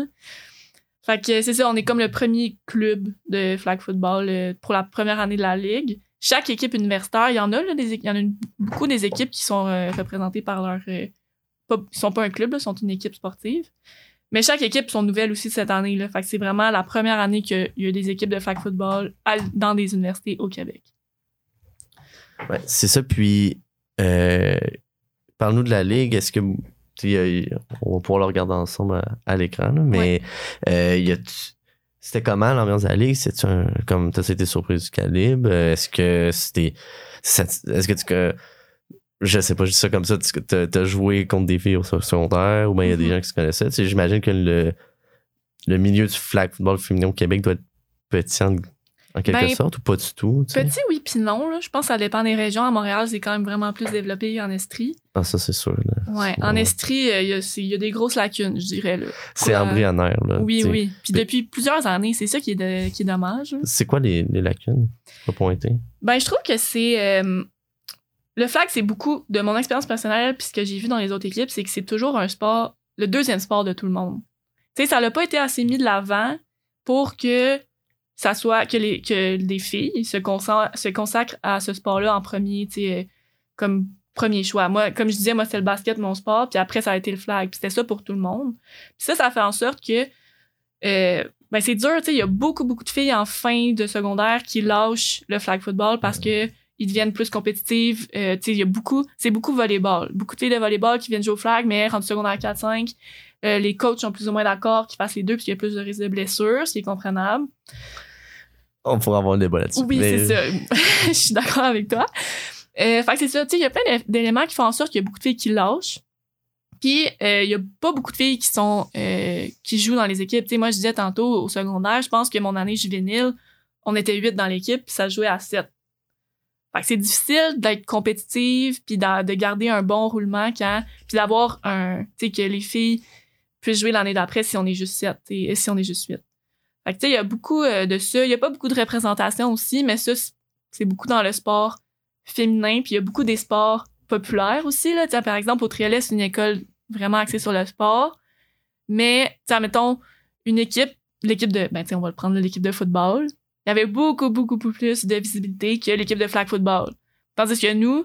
Fait que c'est ça, on est comme le premier club de flag football euh, pour la première année de la ligue. Chaque équipe universitaire, il y en a, là, il y en a beaucoup des équipes qui sont représentées par leur. pas, ils sont pas un club, là, sont une équipe sportive. Mais chaque équipe sont nouvelles aussi cette année. Là. Fait que c'est vraiment la première année qu'il y a des équipes de flag football à- dans des universités au Québec. Ouais, c'est ça. Puis, euh, parle-nous de la ligue. Est-ce que. on va pouvoir le regarder ensemble à, à l'écran, là, mais euh, il y a. C'était comment l'ambiance de la ligue? C'est un, comme t'as été surprise du calibre? Euh, Est-ce que c'était. Est-ce que tu. Je sais pas, je dis ça comme ça. Tu t'as, t'as joué contre des filles au secondaire ou bien il y a des Mhm. gens qui se connaissaient. Tu sais, j'imagine que le, le milieu du flag football féminin au Québec doit être petit en, en quelque Ben, sorte ou pas du tout. tu sais? Petit, oui, puis non. Là. Je pense que ça dépend des régions. À Montréal, c'est quand même vraiment plus développé en Estrie. Ah, ça, c'est sûr. là. Ouais, en Estrie, euh, il y, a- y des grosses lacunes, je dirais. C'est embryonnaire. Là, Oui, oui. Puis depuis plusieurs années, c'est ça qui est, de- qui est dommage. C'est quoi les, les lacunes? Pas pointer? Ben, je trouve que c'est. euh, le flag, c'est beaucoup de mon expérience personnelle, puis ce que j'ai vu dans les autres équipes, c'est que c'est toujours un sport, le deuxième sport de tout le monde. Tu sais, ça n'a pas été assez mis de l'avant pour que ça soit. que les, que les filles se, consa- se consacrent à ce sport-là en premier, tu sais, euh, comme premier choix. Moi, comme je disais, moi, c'est le basket, mon sport, puis après, ça a été le flag. Puis c'était ça pour tout le monde. Puis ça, ça fait en sorte que. euh, ben c'est dur, tu sais, il y a beaucoup, beaucoup de filles en fin de secondaire qui lâchent le flag football parce que ils deviennent plus compétitifs. Euh, il y a beaucoup, c'est beaucoup volleyball. Beaucoup de filles de volleyball qui viennent jouer au flag, mais rendu secondaire 4-5, euh, les coachs sont plus ou moins d'accord qu'ils fassent les deux, puis y a plus de risques de blessures, ce qui est comprenable. On pourra avoir le débat là-dessus. Oui, c'est ça. Je suis d'accord avec toi. Euh, fait que c'est ça, tu sais, il y a plein d'éléments qui font en sorte qu'il y a beaucoup de filles qui lâchent. Puis euh, il euh, y a pas beaucoup de filles qui sont qui jouent dans les équipes. Moi je disais tantôt au secondaire, je pense que mon année juvénile, on était 8 dans l'équipe, puis ça jouait à 7 c'est difficile d'être compétitive, puis de garder un bon roulement quand, puis d'avoir un, tu sais, que les filles puissent jouer l'année d'après si on est juste sept, et si on est juste huit. Fait que, tu sais, il y a beaucoup euh, de ça. Il y a pas beaucoup de représentation aussi, mais ça, c'est- beaucoup dans le sport féminin. Puis il y a beaucoup des sports populaires aussi. Là. Par exemple, au Triolet, c'est une école vraiment axée sur le sport. Mais, tu mettons, une équipe, l'équipe de, ben, tu on va le prendre, l'équipe de football, il y avait beaucoup, beaucoup, plus de visibilité que l'équipe de flag football. Tandis que nous,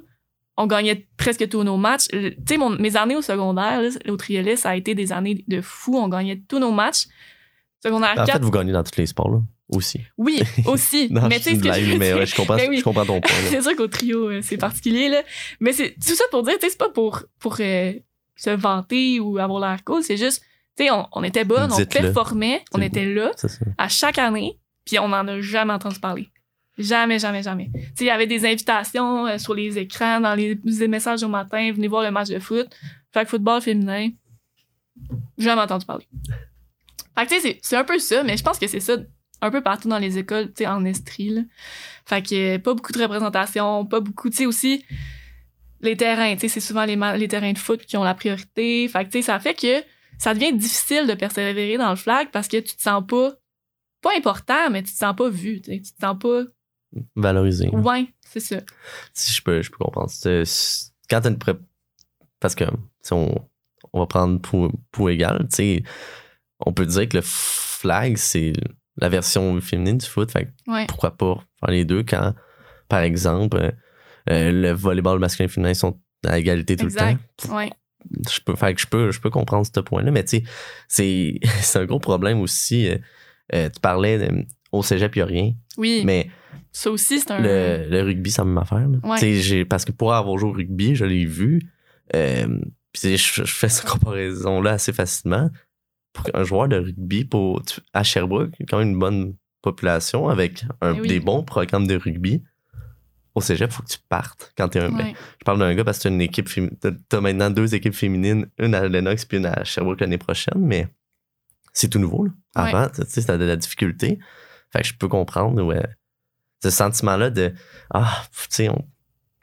on gagnait presque tous nos matchs. Tu sais, mes années au secondaire, là, au Triolet, ça a été des années de fou. On gagnait tous nos matchs. Secondaire En 4, fait, vous gagnez dans tous les sports, là, aussi. oui, aussi. Non, mais tu sais, ce que je mais ouais, je comprends, Ben oui. je comprends ton point. c'est sûr qu'au trio, euh, c'est particulier, là. Mais c'est tout ça pour dire, tu sais, c'est pas pour, pour euh, se vanter ou avoir l'air cool, c'est juste, tu sais, on, on était bonnes, on performait, on était là à chaque année, puis on n'en a jamais entendu parler. Jamais, jamais, jamais. Il y avait des invitations euh, sur les écrans, dans les, messages au matin, venez voir le match de foot. Fait que football féminin, jamais entendu parler. Fait que tu sais, c'est- un peu ça, mais je pense que c'est ça un peu partout dans les écoles, tu sais, en Estrie. Fait que euh, pas beaucoup de représentation, pas beaucoup, tu sais, aussi les terrains, tu sais, c'est souvent les, les terrains de foot qui ont la priorité. Fait que tu sais, ça fait que ça devient difficile de persévérer dans le flag parce que tu te sens pas pas important, mais tu te sens pas vu, tu te sens pas. Valoriser. Ouais, c'est ça. Si je peux, je peux comprendre. Quand t'as une pré... Parce que si on, on va prendre pour, pour égal, tu sais, on peut dire que le flag, c'est la version féminine du foot. Fait Ouais. pourquoi pas faire les deux quand, par exemple, euh, euh, le volleyball masculin et féminin sont à égalité tout Exact. le temps. Ouais. Je peux, fait que je peux, je peux comprendre ce point-là, mais tu sais, c'est, c'est un gros problème aussi. euh, euh, tu parlais de- au cégep, il n'y a rien, Oui. mais Ça aussi, c'est un. le, le rugby, c'est la même affaire. Ouais. Tu Parce que pour avoir joué au rugby, je l'ai vu. euh, je, je fais cette comparaison-là assez facilement. Pour un joueur de rugby pour, tu- à Sherbrooke, il y a quand même une bonne population avec un- Eh oui. des bons programmes de rugby. Au cégep, il faut que tu partes quand t'es un. ben, Ouais. je parle d'un gars parce que t'as une équipe T'as maintenant deux équipes féminines, une à Lennox puis une à Sherbrooke l'année prochaine, mais c'est tout nouveau. Là. Ouais. Avant, tu sais, c'était de la difficulté. Fait que je peux comprendre ouais, ce sentiment-là de Ah, tu sais, on-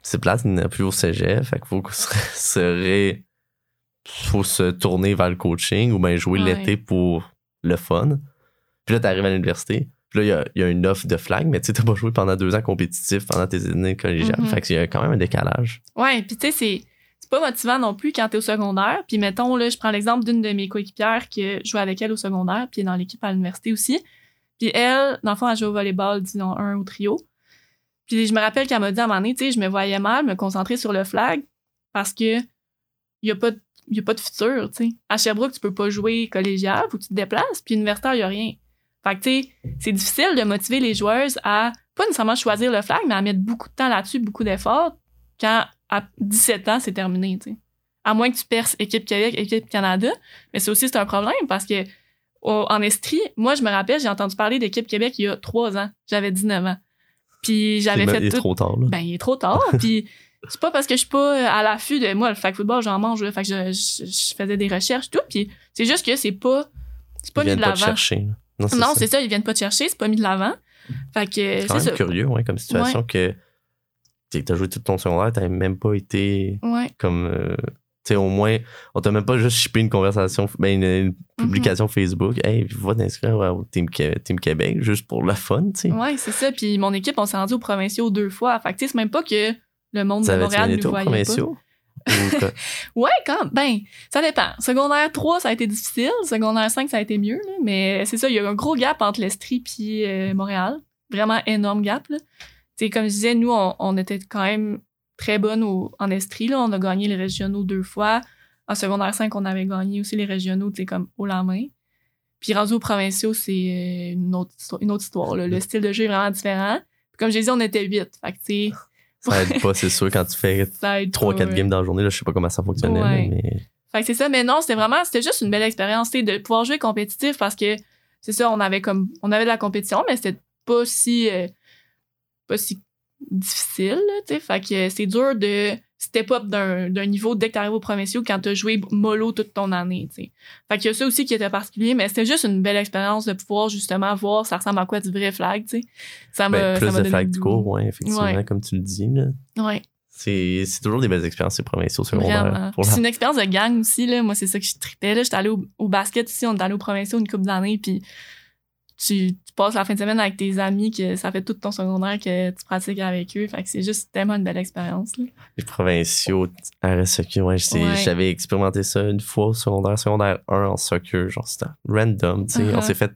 c'est plate, il n'y a plus au cégep. Fait qu'il faut que se, ré- faut se tourner vers le coaching ou bien jouer Ouais. l'été pour le fun. Puis là, t'arrives à l'université. Puis là, il y a, il y a une offre de flag, mais tu sais, t'as pas joué pendant deux ans compétitif pendant tes années collégiales. Mhm. Fait qu'il y a quand même un décalage. Ouais, puis tu sais, c'est. C'est pas motivant non plus quand t'es au secondaire. Puis mettons, là, je prends l'exemple d'une de mes coéquipières qui jouait avec elle au secondaire, puis dans l'équipe à l'université aussi. Puis elle, dans le fond, elle joue au volleyball, disons, un au trio. Puis je me rappelle qu'elle m'a dit à un moment donné, tu sais, je me voyais mal me concentrer sur le flag parce que y a pas de, a pas de futur, tu sais. À Sherbrooke, tu peux pas jouer collégial, faut que tu te déplaces, puis universitaire, y a rien. Fait que, tu sais, c'est difficile de motiver les joueuses à pas nécessairement choisir le flag, mais à mettre beaucoup de temps là-dessus, beaucoup d'efforts, quand à 17 ans, c'est terminé, tu sais. À moins que tu perces équipe Québec, équipe Canada, mais c'est aussi c'est un problème parce que au- en Estrie, moi, je me rappelle, j'ai entendu parler d'équipe Québec il y a trois ans. J'avais 19 ans. Puis j'avais fait il est tout. trop tard. Là. Ben, il est trop tard. Puis c'est pas parce que je suis pas euh, à l'affût de moi, le flag football, j'en mange. là. Fait que je, je- je faisais des recherches, tout. Puis c'est juste que c'est pas, c'est pas Ils mis de viennent pas te l'avant. chercher. Non, ça. c'est ça, ils viennent pas te chercher, c'est pas mis de l'avant. Fait que C'est c'est quand même ça. curieux, ouais, comme situation que tu as joué tout ton secondaire, t'as même pas été Ouais. comme. euh, tu sais, au moins, on t'a même pas juste shippé une conversation, ben, une, une publication Facebook. Hey, va t'inscrire au Team, Team Québec juste pour le fun, tu sais. Ouais, c'est ça. Puis mon équipe, on s'est rendu aux provinciaux deux fois. Fait que tu sais, c'est même pas que le monde Ça de Montréal nous voyait pas. provinciaux? Quoi? Ouais, quand ben, ça dépend. Secondaire 3, ça a été difficile. Secondaire 5, ça a été mieux. là. Mais c'est ça, il y a un gros gap entre l'Estrie et euh, Montréal. Vraiment énorme gap. Là. Comme je disais, nous, on, on était quand même très bonnes au- en Estrie. Là. On a gagné les régionaux deux fois. En secondaire 5, on avait gagné aussi les régionaux, tu sais, comme haut la main. Puis rendu aux provinciaux, c'est euh, une autre, histoire- une autre histoire. là. Le style de jeu est vraiment différent. Puis comme j'ai dit, on était 8. Fait que, tu sais, Ça aide pas, c'est sûr, quand tu fais ça aide 3-4 pas, games dans la journée, là, je sais pas comment ça fonctionnait, Ouais. mais Fait que c'est ça, mais non, c'était vraiment, c'était juste une belle expérience, de pouvoir jouer compétitif parce que c'est ça, on avait comme, on avait de la compétition, mais c'était pas si, euh, pas si difficile, là, tu. Fait que c'est dur de step up d'un, niveau dès que t'arrives au provinciaux quand t'as joué mollo toute ton année, tu sais. Fait qu'il y a ça aussi qui était particulier, mais c'était juste une belle expérience de pouvoir justement voir ça ressemble à quoi du vrai flag, tu sais. Ça m'a, ben, plus de flag du cours, ouais, effectivement, Ouais. comme tu le dis. Là. Ouais. C'est, toujours des belles expériences, ces provinciaux secondaires. Puis la- C'est une expérience de gang aussi, là. Moi, c'est ça que je tripais, là. J'étais allée au, au basket ici, on est allé au provinciaux une couple d'années, puis tu, tu passes la fin de semaine avec tes amis, que ça fait tout ton secondaire que tu pratiques avec eux. Fait que c'est juste tellement une belle expérience, là. Les provinciaux, RSEQ, ouais, c'est- Ouais. j'avais expérimenté ça une fois au secondaire, secondaire 1 en soccer, genre c'était random, tu sais, on Uh-huh. s'est fait,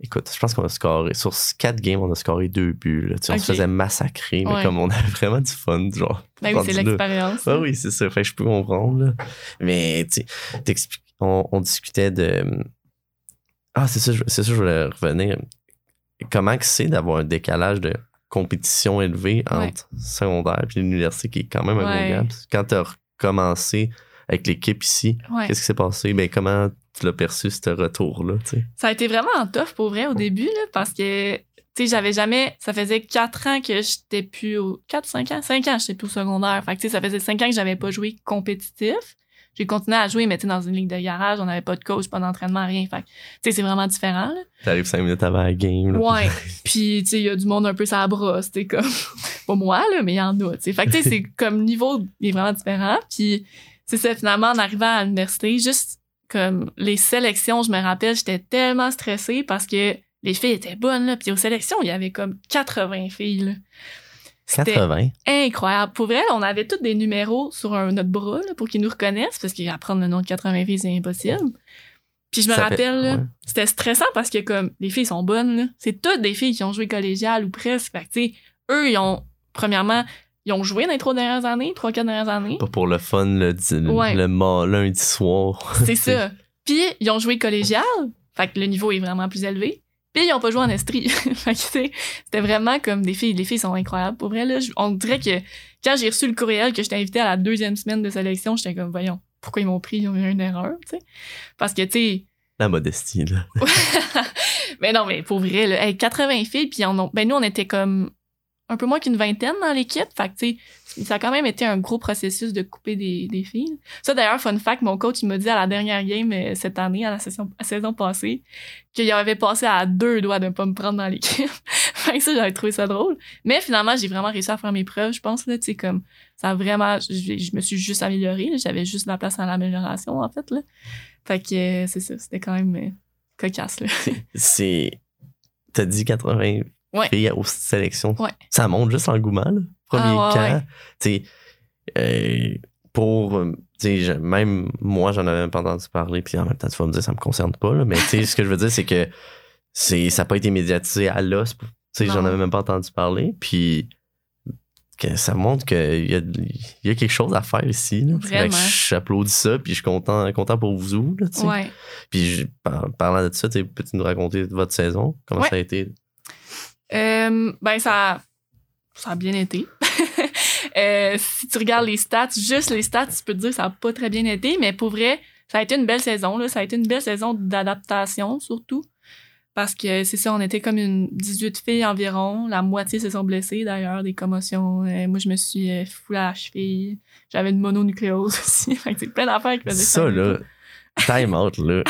écoute, je pense qu'on a scoré, sur 4 games, on a scoré 2 buts, là, tu sais, on se faisait massacrer, mais Ouais. comme on avait vraiment du fun, genre. Ben oui, c'est l'expérience. Ah là. oui, c'est ça, fait que je peux comprendre, là. Mais, tu sais, on, on discutait de... Ah, c'est ça, je- c'est ça, je voulais revenir. Comment c'est d'avoir un décalage de compétition élevé Ouais. entre secondaire et l'université, qui est quand même un Ouais. gros gap? Quand tu as recommencé avec l'équipe ici, Ouais. qu'est-ce qui s'est passé? Ben, comment tu l'as perçu, ce retour-là? Ça a été vraiment tough pour vrai au début, là, parce que, tu sais, j'avais jamais. Ça faisait 4 ans que j'étais plus au. 4 5 ans? 5 ans, j'étais plus au secondaire. Fait que, tu sais, ça faisait 5 ans que j'avais pas joué compétitif. J'ai continué à jouer, mais tu sais, dans une ligue de garage, on n'avait pas de coach, pas d'entraînement, rien. Fait tu sais, c'est vraiment différent. T'arrives cinq minutes avant la game. là, Ouais. Puis, tu sais, il y a du monde un peu ça brosse, tu comme. pas moi, là, mais il y en a, tu sais. Fait que, tu sais, c'est comme niveau, il est vraiment différent. Puis, c'est ça, finalement, en arrivant à l'université, juste comme les sélections, je me rappelle, j'étais tellement stressée parce que les filles étaient bonnes, là. Puis, aux sélections, il y avait comme 80 filles, là. C'était 80. incroyable. Pour vrai, on avait tous des numéros sur un, notre bras là, pour qu'ils nous reconnaissent, parce qu'apprendre le nom de 80 filles, c'est impossible. Puis je me Ça rappelle, ouais. c'était stressant parce que comme les filles sont bonnes, là. c'est toutes des filles qui ont joué collégial ou presque. Fait que, eux, ils ont, premièrement, ils ont joué dans les trois dernières années, trois, quatre dernières années. Pas pour le fun, le, Ouais. le ma- lundi soir. C'est ça. Puis ils ont joué collégial, fait que le niveau est vraiment plus élevé. Puis ils ont pas joué en estrie. fait que, c'était vraiment comme des filles. Les filles sont incroyables. Pour vrai, là, on dirait que quand j'ai reçu le courriel que j'étais invitée à la deuxième semaine de sélection, j'étais comme, voyons, pourquoi ils m'ont pris, ils ont eu une erreur, tu sais. Parce que, tu sais, La modestie, là. mais non, mais pour vrai, là, hey, 80 filles, puis en ont, ben nous, on était comme un peu moins qu'une vingtaine dans l'équipe. Fait que, tu sais, ça a quand même été un gros processus de couper des, des filles. Ça, d'ailleurs, fun fact, mon coach, il m'a dit à la dernière game euh, cette année, à la saison, à la saison passée, qu'il avait passé à deux doigts de pas me prendre dans l'équipe. fait que ça, j'avais trouvé ça drôle. Mais finalement, j'ai vraiment réussi à faire mes preuves, je pense, là, tu sais, comme, ça a vraiment, je, je me suis juste améliorée. J'avais juste la place à l'amélioration, en fait, là. Fait que, euh, c'est ça, c'était quand même euh, cocasse, là. C'est. T'as dit 80 Ouais. filles aux sélections. Ouais. Ça montre juste l'engouement, là. Premier Ah, ouais, camp. ouais. Euh, pour. euh, je- même moi, j'en avais même pas entendu parler, puis en même temps, tu vas me dire, ça me concerne pas, là. Mais ce que je veux dire, c'est que c'est, ça n'a pas été médiatisé à l'os. Tu sais, j'en avais même pas entendu parler, puis. Que ça montre qu'il y a, y a quelque chose à faire ici. J'applaudis ça, puis je suis content, content pour vous. Là. Ouais. Puis je- par- parlant de ça, peux-tu nous raconter votre saison? Comment Ouais. ça a été? Euh, ben, ça, ça a bien été. Euh, si tu regardes les stats, juste les stats, tu peux te dire que ça a pas très bien été, mais pour vrai, ça a été une belle saison. Là. Ça a été une belle saison d'adaptation, surtout. Parce que c'est ça, on était comme une 18 filles environ. La moitié se sont blessées, d'ailleurs, des commotions. Euh, moi, je me suis euh, foulée à la cheville. J'avais une mononucléose aussi. Fait que c'est plein d'affaires qui faisaient Ça, allait là, time out, là.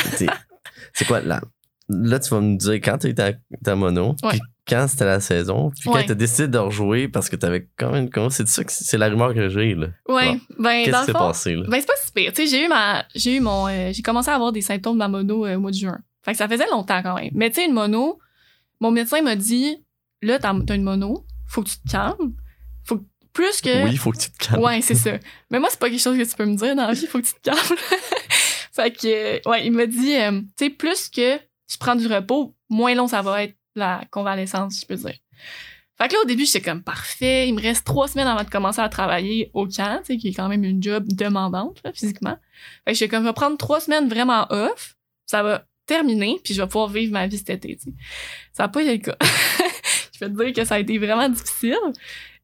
C'est quoi, là? Là, tu vas me dire quand tu ta, ta mono, Ouais. puis quand c'était la saison, puis quand tu as décidé de rejouer parce que tu avais quand même. comment- C'est ça que c'est la rumeur que j'ai, là. Ouais, ben, Qu'est-ce qui s'est passé, là? Ben, c'est pas si pire. Tu sais, j'ai eu ma, j'ai eu mon, euh, j'ai commencé à avoir des symptômes de ma mono euh, au mois de juin. Fait que ça faisait longtemps quand même. Mais tu sais, une mono, mon médecin m'a dit, là, t'as une mono, faut que tu te calmes. Faut que- plus que. Oui, il faut que tu te calmes. Ouais, c'est ça. Mais moi, c'est pas quelque chose que tu peux me dire dans la vie, faut que tu te calmes. fait que, euh, ouais, il m'a dit, euh, tu sais, plus que tu prends du repos, moins long ça va être la convalescence, je peux dire. Fait que là, au début, j'étais comme parfait. Il me reste trois semaines avant de commencer à travailler au camp, tu sais, qui est quand même une job demandante, là, physiquement. Fait que j'étais comme, je vais prendre trois semaines vraiment off. Ça va terminer, puis je vais pouvoir vivre ma vie cet été, tu sais. Ça n'a pas été le cas. je peux te dire que ça a été vraiment difficile.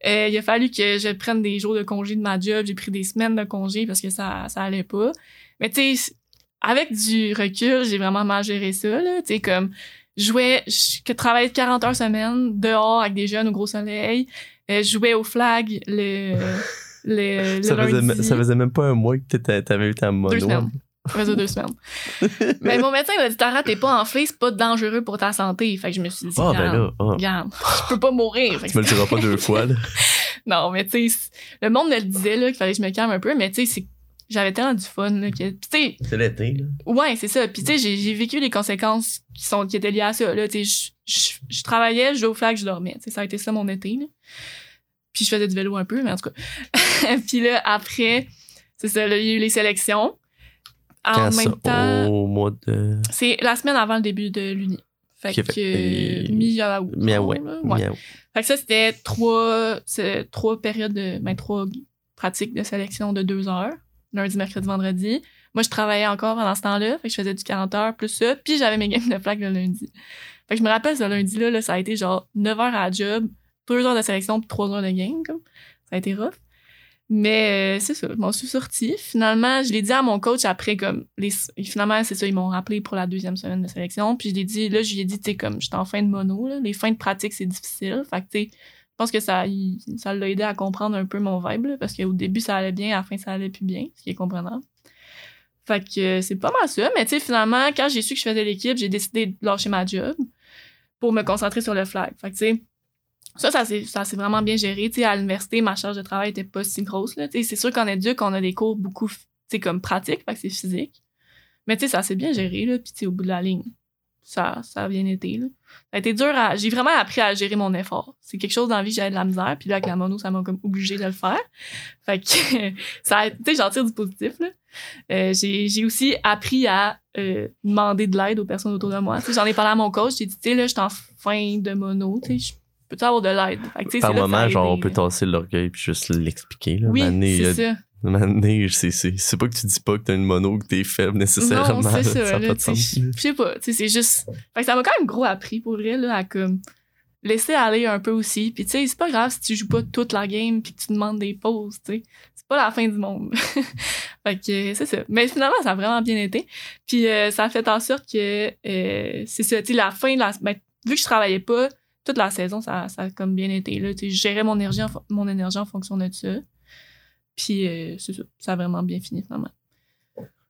Euh, il a fallu que je prenne des jours de congé de ma job. J'ai pris des semaines de congé parce que ça, ça allait pas. Mais tu sais, avec du recul, j'ai vraiment mal géré ça, là. Tu sais, comme, jouais, je travaillais 40 heures semaine dehors avec des jeunes au gros soleil. Euh, je jouais au flag le, le, le Ça faisait, lundi. ça faisait même pas un mois que t'avais eu ta mono. Deux semaines. Ça faisait deux semaines. Mais mon médecin m'a dit, Tara, t'es pas enflé, c'est pas dangereux pour ta santé. Fait que je me suis dit, Ah, ben là, ah, regarde, je peux pas mourir. Tu me le diras pas deux fois, là. non, mais tu sais, le monde me le disait, là, qu'il fallait que je me calme un peu, mais tu sais, c'est- j'avais tellement du fun, là, que, C'est l'été, là. ouais, c'est ça. Puis, tu sais, j'ai, j'ai vécu les conséquences qui sont, qui étaient liées à ça, là. Tu sais, je, travaillais, je jouais au flag, je dormais. Tu sais, ça a été ça mon été, là. Puis, je faisais du vélo un peu, mais en tout cas. puis là, après, c'est ça, là, il y a eu les sélections. En Quand même temps, au mois de. c'est la semaine avant le début de l'Uni. Fait que, fait- et- mi-août. Miaou, ouais. Fait que ça, c'était trois, c'est trois périodes de, ben, trois pratiques de sélection de deux heures. Lundi, mercredi, vendredi. Moi, je travaillais encore pendant ce temps-là. Fait que je faisais du 40 heures plus ça. Puis j'avais mes games de flag le lundi. Fait que je me rappelle, ce lundi-là, là, ça a été genre 9 heures à job, 2 heures de sélection puis 3 heures de game, comme. Ça a été rough. Mais euh, c'est ça, je m'en suis sortie. Finalement, je l'ai dit à mon coach après, comme, les, finalement, c'est ça, ils m'ont rappelé pour la deuxième semaine de sélection. Puis je l'ai dit, là, je lui ai dit, tu comme, j'étais en fin de mono, là, les fins de pratique, c'est difficile. Fait que, tu pense que ça ça l'a aidé à comprendre un peu mon vibe, parce qu'au début, ça allait bien, à la fin, ça allait plus bien, ce qui est comprenable. Fait que euh, c'est pas mal ça. Mais tu sais, finalement, quand j'ai su que je faisais l'équipe, j'ai décidé de lâcher ma job pour me concentrer sur le flag. Fait que, tu sais, ça, ça s'est vraiment bien géré. Tu sais, à l'université, ma charge de travail était pas si grosse. Tu sais, C'est sûr qu'en éduc, on a des cours beaucoup tu sais, comme pratiques, fait que c'est physique. Mais tu sais, ça s'est bien géré. Là. Puis tu sais, au bout de la ligne, ça, ça a bien été. Là. Ça a été dur à. J'ai vraiment appris à gérer mon effort. C'est quelque chose dans la vie, j'avais de la misère. Puis là, avec la mono, ça m'a comme obligé de le faire. Fait que ça a- sais, j'en tire du positif. Là. Euh, j'ai, j'ai aussi appris à euh, demander de l'aide aux personnes autour de moi. J'en ai parlé à mon coach, j'ai dit, tu sais, là, je suis en fin de mono, tu sais, je peux-tu avoir de l'aide? Par moment, genre, on peut tasser l'orgueil puis juste l'expliquer. Là. Oui, c'est ça. C'est, pas que tu dis pas que t'as une mono, que t'es faible nécessairement. Non, là, ça. a là, pas. Je sais pas, tu sais, c'est juste... Fait que ça m'a quand même gros appris, pour vrai, là, à comme laisser aller un peu aussi. Puis tu sais, c'est pas grave si tu joues pas toute la game puis que tu demandes des pauses, tu sais. C'est pas la fin du monde. Fait que c'est ça. Mais finalement, ça a vraiment bien été. Puis euh, ça a fait en sorte que euh, c'est ça, tu sais, la fin de la. Ben, vu que je travaillais pas, toute la saison, ça, ça a comme bien été. Là, tu sais, je gérais mon énergie, en, mon énergie en fonction de ça. Puis euh, c'est ça. Ça a vraiment bien fini finalement.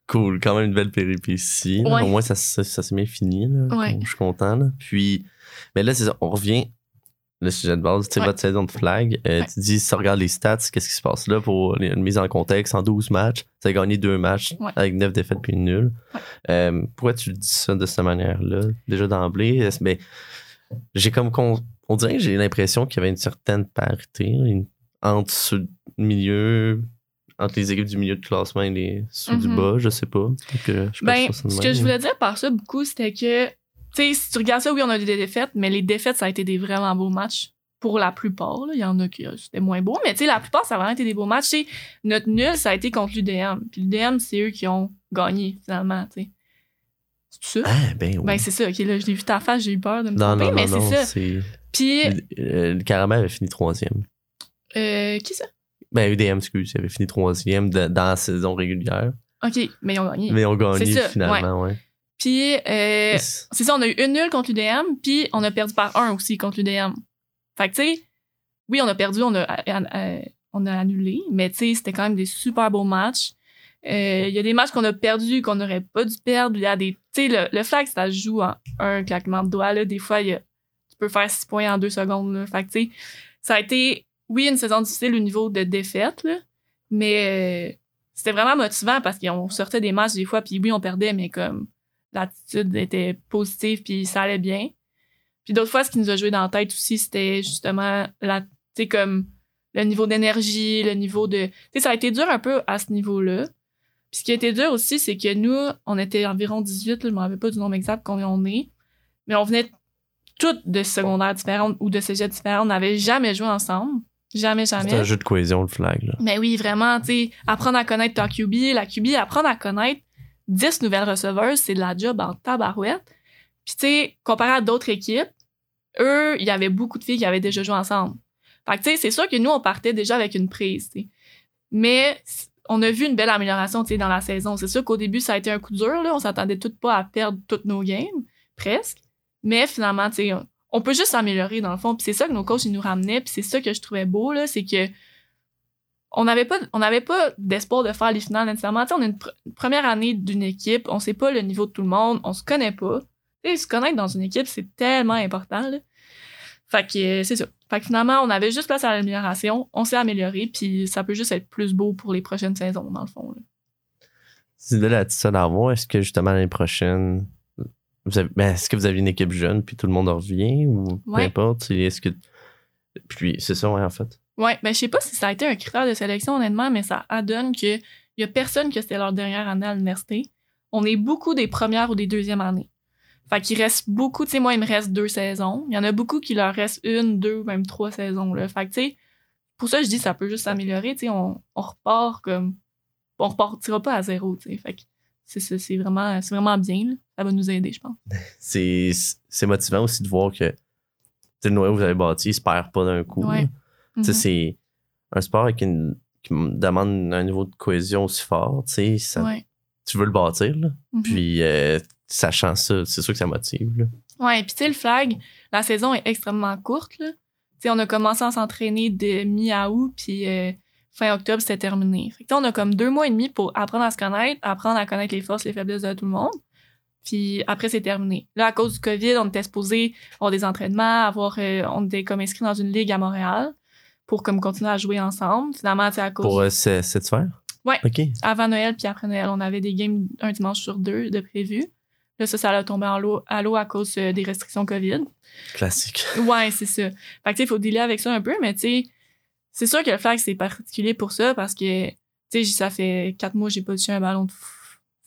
Cool, quand même une belle péripétie. Ouais. Au moins, ça, ça, ça s'est bien fini. Là. Ouais. Je suis content. Là. Puis, mais là, c'est ça, on revient. Le sujet de base, c'est Ouais. votre saison de flag. Euh, Ouais. Tu dis, si tu regardes les stats, qu'est-ce qui se passe là pour une mise en contexte? En 12 matchs? Tu as gagné deux matchs Ouais. avec 9 défaites puis une nulle. Euh, pourquoi tu dis ça de cette manière-là? Déjà d'emblée, mais j'ai comme. con- On dirait que j'ai l'impression qu'il y avait une certaine parité une- entre ce milieu, entre les équipes du milieu de classement et les ceux du Mhm. bas, je sais pas. Donc, euh, je Ben, ça ce que je voulais dire par ça beaucoup, c'était que, tu sais, si tu regardes ça, oui, on a eu des défaites, mais les défaites, ça a été des vraiment beaux matchs. Pour la plupart, là. il y en a qui euh, c'était moins beau, mais tu sais, la plupart, ça a vraiment été des beaux matchs. Tu sais, notre nul, ça a été contre l'UDM. Puis l'UDM, c'est eux qui ont gagné, finalement, tu sais. C'est ça? Ah, ben oui. Ben, c'est ça. OK, là, je l'ai vu ta face, j'ai eu peur de me non, tromper, non, mais c'est ça. Puis, Euh, le Caramel avait fini troisième. Euh, qui ça? Ben, UDM, excuse, il avait fini troisième dans la saison régulière. OK, mais ils ont gagné. Mais on gagné C'est ça, finalement, ouais. Puis, euh, c'est ça, on a eu une nulle contre l'UDM, puis on a perdu par un aussi contre l'UDM. Fait que, tu sais, oui, on a perdu, on a, euh, on a annulé, mais tu sais, c'était quand même des super beaux matchs. Euh, Il y a des matchs qu'on a perdus, qu'on n'aurait pas dû perdre. Il y a des. Tu sais, le, le flag, ça se joue en un claquement de doigts. Là. Des fois, y a- tu peux faire six points en deux secondes. Là. Fait que, tu sais, ça a été, oui, une saison difficile au niveau de défaite, mais euh, c'était vraiment motivant parce qu'on sortait des matchs des fois, puis oui, on perdait, mais comme l'attitude était positive, puis ça allait bien. Puis d'autres fois, ce qui nous a joué dans la tête aussi, c'était justement la, comme le niveau d'énergie, le niveau de. Tu ça a été dur un peu à ce niveau-là. Puis ce qui a été dur aussi, c'est que nous, on était environ 18, là, je me rappelle pas du nombre exact combien on est, mais on venait toutes de secondaires différentes ou de cégep différents. On n'avait jamais joué ensemble. Jamais, jamais. C'est un jeu de cohésion, le flag. Là. Mais oui, vraiment, tu sais, apprendre à connaître ta QB, la QB, apprendre à connaître 10 nouvelles receveuses, c'est de la job en tabarouette. Puis, tu sais, comparé à d'autres équipes, eux, il y avait beaucoup de filles qui avaient déjà joué ensemble. Fait que, tu sais, c'est sûr que nous, on partait déjà avec une prise. Mais on a vu une belle amélioration, tu sais, dans la saison. C'est sûr qu'au début, ça a été un coup dur, là. On s'attendait toutes pas à perdre toutes nos games, presque. Mais finalement, tu sais, on- peut juste s'améliorer, dans le fond. Puis c'est ça que nos coachs, ils nous ramenaient. Puis c'est ça que je trouvais beau, là, c'est que on n'avait pas pas d'espoir de faire les finales nécessairement. Tu sais, on est une, pr- une première année d'une équipe, on sait pas le niveau de tout le monde, on se connaît pas. Tu sais, se connaître dans une équipe, c'est tellement important. Là. Fait que euh, c'est ça. Fait que finalement, on avait juste place à l'amélioration, on s'est amélioré, puis ça peut juste être plus beau pour les prochaines saisons, dans le fond. là. C'est de la ça d'avoir. Est-ce que justement l'année prochaine, ben, est-ce que vous avez une équipe jeune puis tout le monde en revient ou peu importe? Est-ce que. Puis c'est ça, ouais, en fait. Ouais, ben je sais pas si ça a été un critère de sélection, honnêtement, mais ça adonne que y a personne que c'était leur dernière année à l'université. On est beaucoup des premières ou des deuxièmes années. Fait qu'il reste beaucoup, tu sais, moi, il me reste deux saisons. Il y en a beaucoup qui leur reste une, deux, même trois saisons, là. Fait que, tu sais, pour ça, je dis, ça peut juste s'améliorer, tu sais, on, on repart comme. On repartira pas à zéro, tu sais. Fait que c'est vraiment, vraiment bien, là. Ça va nous aider, je pense. C'est, motivant aussi de voir que le noyau que vous avez bâti, il se perd pas d'un coup. Ouais. Mhm. c'est un sport qui demande un niveau de cohésion aussi fort. Tu sais, ça- Ouais. tu veux le bâtir, là. Mhm. Puis, euh, sachant ça, c'est sûr que ça motive, là. Ouais, puis tu sais, le flag, la saison est extrêmement courte, là. On a commencé à s'entraîner de mi-août, puis euh, fin octobre, c'était terminé. Fait que on a comme deux mois et demi pour apprendre à se connaître, apprendre à connaître les forces, les faiblesses de tout le monde. Puis après, c'est terminé. Là, à cause du COVID, on était supposé avoir des entraînements, avoir, euh, on était comme inscrit dans une ligue à Montréal pour comme continuer à jouer ensemble. Finalement, sais, à cause Pour euh, ce- cette sphère? Ouais. OK. avant Noël puis après Noël, on avait des games un dimanche sur deux de prévu. Là, ça, ça a tombé en l'eau, à l'eau à cause euh, des restrictions COVID. Classique. Ouais, c'est ça. Fait que, tu sais, il faut dealer avec ça un peu, mais tu sais, c'est sûr que le flag, c'est particulier pour ça parce que, tu sais, ça fait quatre mois que j'ai pas touché un ballon de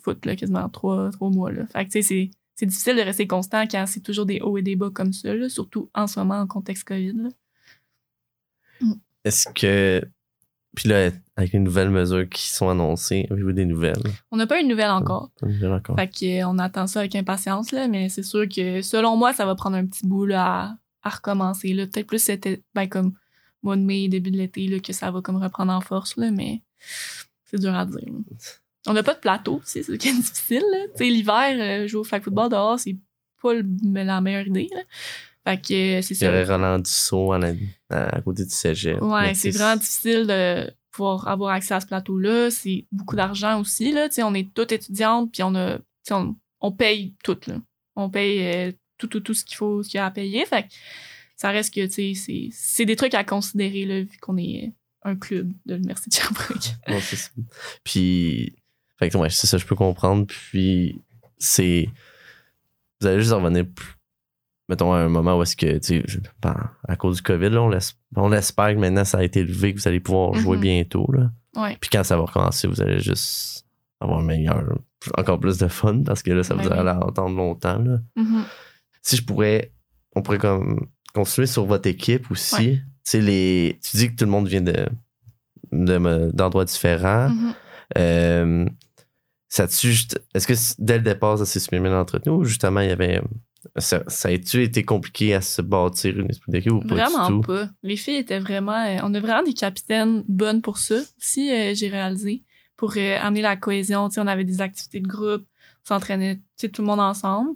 foot, là, quasiment trois, trois mois, là. Fait que, tu sais, c'est, difficile de rester constant quand c'est toujours des hauts et des bas comme ça, là, surtout en ce moment en contexte COVID, là. Est-ce que. Puis là, avec les nouvelles mesures qui sont annoncées, avez-vous des nouvelles? On n'a pas eu de nouvelles encore. Pas de nouvelles encore. Fait que, euh, on attend ça avec impatience, là, mais c'est sûr que selon moi, ça va prendre un petit bout là, à, à recommencer. Peut-être plus c'était ben, comme mois de mai, début de l'été, là, que ça va comme reprendre en force, là, mais c'est dur à dire. là. On n'a pas de plateau, c'est ça qui est difficile. l'hiver, euh, jouer au flag football dehors, c'est pas le- la meilleure idée. là. Fait que euh, c'est Il y aurait ça. Roland Dussault à, à côté du cégep. Ouais, c'est vraiment difficile de pouvoir avoir accès à ce plateau-là. C'est beaucoup d'argent aussi. Là. On est toutes étudiantes, puis on a. On, on paye tout. Là. On paye euh, tout, tout, tout ce qu'il faut, ce qu'il y a à payer. Fait que ça reste que, tu sais, c'est- des trucs à considérer, là, vu qu'on est un club de l'Université de Sherbrooke. C'est ça. Puis, fait que, ouais, c'est ça, je peux comprendre. Puis, c'est. Vous allez juste en revenir, plus- mettons, à un moment où est-ce que, tu sais, ben, à cause du COVID, là, on, laisse- on espère que maintenant ça a été élevé, que vous allez pouvoir jouer Mhm. bientôt, là. Ouais. Puis quand ça va recommencer, vous allez juste avoir meilleur, encore plus de fun, parce que là, ça vous Ben allez entendre longtemps, là. Mhm. Si je pourrais, on pourrait comme continuer sur votre équipe aussi. Ouais. Tu sais, les, tu dis que tout le monde vient de, de- d'endroits différents. Mhm. Euh, ça juste- est-ce que dès le départ, ça s'est super bien entretenu ou justement, il y avait. Ça, ça a-tu été compliqué à se bâtir une esprit d'équipe ou pas Vraiment du tout? pas. Les filles étaient vraiment. euh, on a vraiment des capitaines bonnes pour ça. Si j'ai réalisé, pour euh, amener la cohésion. On avait des activités de groupe, on s'entraînait tout le monde ensemble.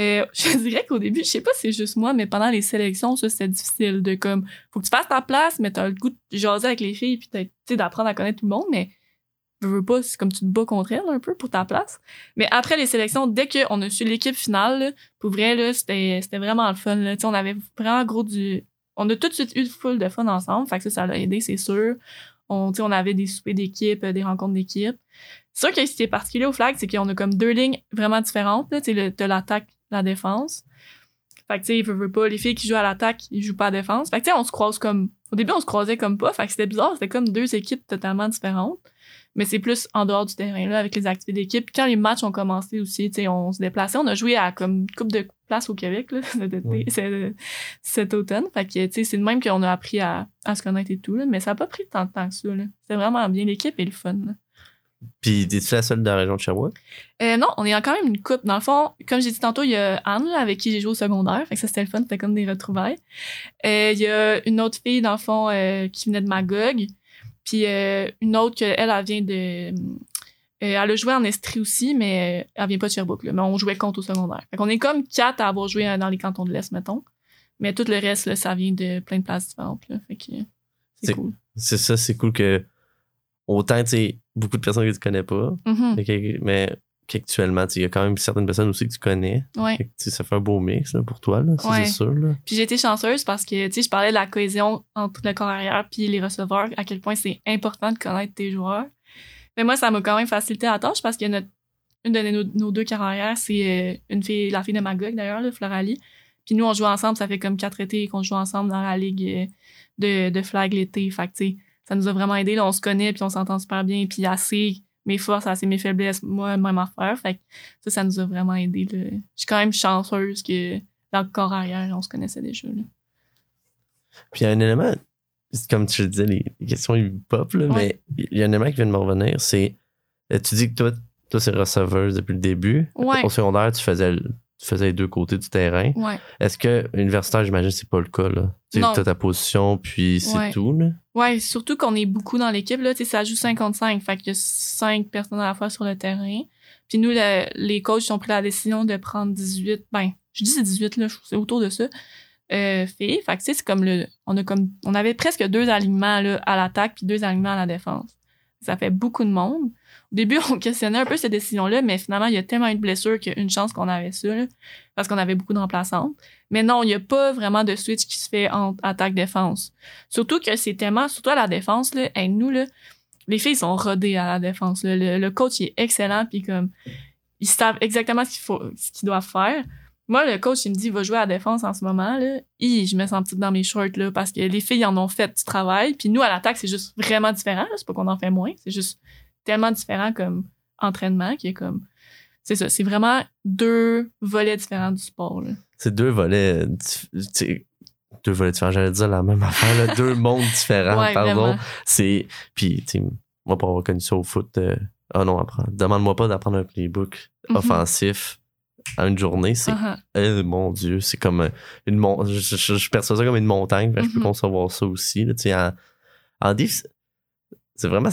Euh, je dirais qu'au début, je sais pas si c'est juste moi, mais pendant les sélections, ça c'était difficile de comme faut que tu fasses ta place, mais t'as le goût de jaser avec les filles puis t'as- d'apprendre à connaître tout le monde, mais je veux pas, c'est comme tu te bats contre elles un peu pour ta place. Mais après les sélections, dès qu'on a su l'équipe finale, pour vrai, c'était, vraiment le fun. On avait vraiment gros du. On a tout de suite eu full de fun ensemble. Fait que ça, ça l'a aidé, c'est sûr. On, on avait des soupers d'équipe, euh, des rencontres d'équipe. C'est sûr que ce qui est particulier au flag, c'est qu'on a comme deux lignes vraiment différentes. Tu T'as l'attaque, la défense. Fait que, tu sais, veut, veut pas, les filles qui jouent à l'attaque, ils jouent pas à la défense. Fait que, tu sais, on se croise comme. Au début, on se croisait comme pas. Fait que c'était bizarre. C'était comme deux équipes totalement différentes. Mais c'est plus en dehors du terrain, là, avec les activités d'équipe. Quand les matchs ont commencé aussi, tu sais, on se déplaçait. On a joué à comme une coupe de places au Québec, là, cet, été- Ouais. cet- cet automne. Fait que, tu sais, c'est de même qu'on a appris à, à se connaître et tout, là. Mais ça a pas pris tant de temps que ça, là. C'était vraiment bien. L'équipe et le fun, là. Puis, es-tu la seule de la région de Sherbrooke? Euh, non, on est quand même une coupe. Dans le fond, comme j'ai dit tantôt, il y a Anne avec qui j'ai joué au secondaire. Fait que ça, c'était le fun. C'était comme des retrouvailles. Euh, Il y a une autre fille, dans le fond, euh, qui venait de Magog. Puis une autre, que, elle, elle vient de... elle a joué en Estrie aussi, mais elle vient pas de Sherbrooke. Là, mais on jouait contre au secondaire. Fait qu'on est comme quatre à avoir joué dans les cantons de l'Est, mettons. Mais tout le reste, là, ça vient de plein de places différentes. Là. Fait que C'est- c'est cool. C'est ça, c'est cool que. Autant, tu sais, beaucoup de personnes que tu connais pas, mais que- mais qu'actuellement, tu sais, il y a quand même certaines personnes aussi que tu connais. Ouais. Que, ça fait un beau mix là, pour toi, là, Ouais. c'est sûr. Là. Puis j'ai été chanceuse parce que, tu sais, je parlais de la cohésion entre le corps arrière puis les receveurs, à quel point c'est important de connaître tes joueurs. Mais moi, ça m'a quand même facilité la tâche parce que notre, une de nos, nos deux carrières, c'est euh, une fille, la fille de Magog d'ailleurs, Floralie. Puis nous, on joue ensemble, ça fait comme quatre étés qu'on joue ensemble dans la ligue euh, de, de flag l'été. Fait que, tu sais, ça nous a vraiment aidé. Là, on se connaît puis on s'entend super bien. Puis assez mes forces, assez mes faiblesses, moi, même affaire. Fait que ça, ça nous a vraiment aidé. là. Je suis quand même chanceuse que dans le corps arrière, on se connaissait déjà. Là. Puis il y a un élément, comme tu le disais, les, questions ils pop, là, Ouais. mais il y a un élément qui vient de me revenir, c'est. euh, Tu dis que toi, toi c'est receveuse depuis le début. Ouais. Au secondaire, tu faisais, tu faisais les deux côtés du terrain. Ouais. Est-ce que universitaire, j'imagine, c'est pas le cas, là? Tu as ta position, puis c'est Ouais. tout, là? Ouais, surtout qu'on est beaucoup dans l'équipe, là, tu sais, ça joue 55, fait qu'il y a 5 personnes à la fois sur le terrain. Puis nous, le- les coachs ont pris la décision de prendre 18, ben, je dis c'est 18, là, c'est autour de ça, euh, filles. Fait que, tu sais, c'est comme le, on a comme, on avait presque deux alignements, là, à l'attaque puis deux alignements à la défense. Ça fait beaucoup de monde. Début, on questionnait un peu cette décision-là, mais finalement, il y a tellement eu de blessures qu'il une chance qu'on avait ça, parce qu'on avait beaucoup de remplaçantes. Mais non, il n'y a pas vraiment de switch qui se fait entre attaque-défense. Surtout que c'est tellement, surtout à la défense, là, nous, là, les filles sont rodées à la défense. Le, coach est excellent, puis comme ils savent exactement ce qu'il faut, qu'ils doivent faire. Moi, le coach, il me dit, va jouer à la défense en ce moment, là. Hi, je me sens petite dans mes shorts, parce que les filles en ont fait du travail. Puis nous, à l'attaque, c'est juste vraiment différent. C'est pas qu'on en fait moins. C'est juste tellement différent comme entraînement qui est comme, c'est ça. C'est vraiment deux volets différents du sport. C'est deux volets. Deux volets différents, j'allais dire la même affaire, là, deux mondes différents, Ouais, pardon. C'est. Puis, moi, pour avoir connu ça au foot, euh, ah non. Demande-moi pas d'apprendre un playbook Mhm. offensif à une journée. C'est. Uh-huh. Eh, mon Dieu, c'est comme euh, une montagne. Je, je, je perçois ça comme une montagne. Je peux Mhm. concevoir ça aussi. Là, en, en c'est- vraiment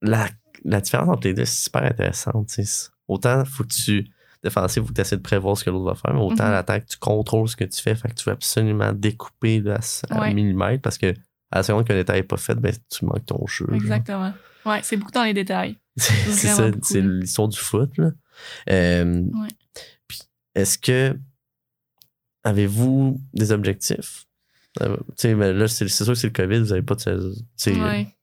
la la différence entre les deux, c'est super intéressant. tu sais. Autant faut que tu défensif, faut que tu essaies de prévoir ce que l'autre va faire, mais autant Mhm. à l'attaque, tu contrôles ce que tu fais. Fait que tu veux absolument découper là, à, Ouais. millimètre parce que à la seconde qu'un détail n'est pas fait, ben, tu manques ton jeu. genre. Exactement. Ouais, c'est beaucoup dans les détails. C'est ça, c'est l'histoire du foot. Là. Euh, Ouais. puis Est-ce que avez-vous des objectifs? Euh, mais là, c'est sûr que c'est le COVID, vous avez pas de Ouais.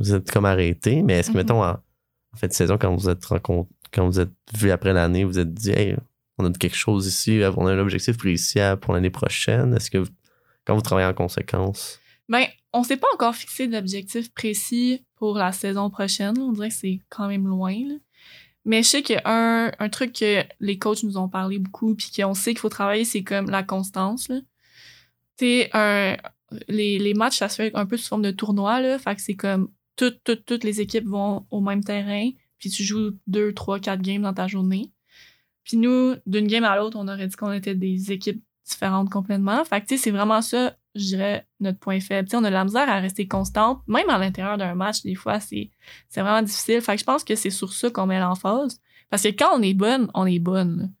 Vous êtes comme arrêté, mais est-ce que, Mhm. mettons, en, en fait de saison, quand vous êtes rencontrés, quand vous êtes vu après l'année, vous êtes dit, hey, on a quelque chose ici, on a un objectif précis pour l'année prochaine. Est-ce que vous- quand vous travaillez en conséquence? Ben, on s'est pas encore fixé d'objectif précis pour la saison prochaine. On dirait que c'est quand même loin. là. Mais je sais qu'un un truc que les coachs nous ont parlé beaucoup, puis qu'on sait qu'il faut travailler, c'est comme la constance. là. Tu sais, un- les, les matchs, ça se fait un peu sous forme de tournoi. Là, fait que c'est comme toutes, toutes, toutes les équipes vont au même terrain, puis tu joues deux, trois, quatre games dans ta journée. Puis nous, d'une game à l'autre, on aurait dit qu'on était des équipes différentes complètement. Fait que, tu sais, c'est vraiment ça, je dirais, notre point faible. Tu sais, on a de la misère à rester constante, même à l'intérieur d'un match, des fois, c'est vraiment difficile. Fait que je pense que c'est sur ça qu'on met l'emphase. Parce que quand on est bonne, on est bonne.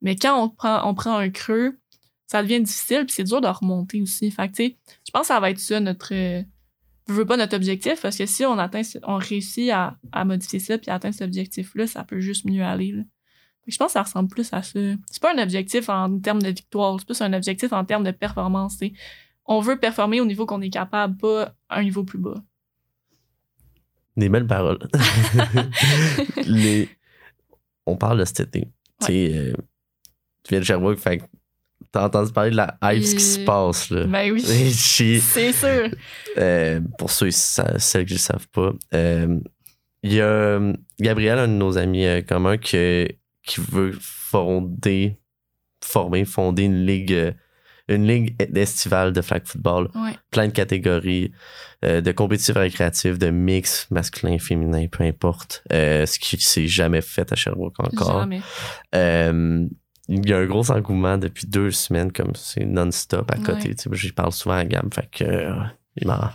Mais quand on prend, on prend un creux, ça devient difficile, puis c'est dur de remonter aussi. Fait que, tu sais, je pense que ça va être ça, notre... veux pas notre objectif, parce que si on atteint, on réussit à, à modifier ça, puis à atteindre cet objectif-là, ça peut juste mieux aller, là. Je pense que ça ressemble plus à ça. C'est pas un objectif en termes de victoire, c'est plus un objectif en termes de performance. On veut performer au niveau qu'on est capable, pas à un niveau plus bas. Des belles paroles. Les- On parle de cet été. Euh, tu viens de Sherbrooke, fait t'as entendu parler de la hype, ce qui se Et- passe, là. Ben oui, c'est sûr. euh, pour ceux et celles qui ne le savent pas, euh, il y a euh, Gabriel, un de nos amis euh, communs, qui, qui veut fonder, former, fonder une ligue, euh, une ligue estivale de flag football. Ouais. Plein de catégories, euh, de compétitifs récréatifs, de mix masculin, féminin, peu importe. Euh, ce qui s'est jamais fait à Sherbrooke encore. Jamais. Euh, il y a un gros engouement depuis deux semaines, comme c'est non-stop à côté. Ouais. Tu sais, J'y parle souvent à Gab, fait que euh, il m'en-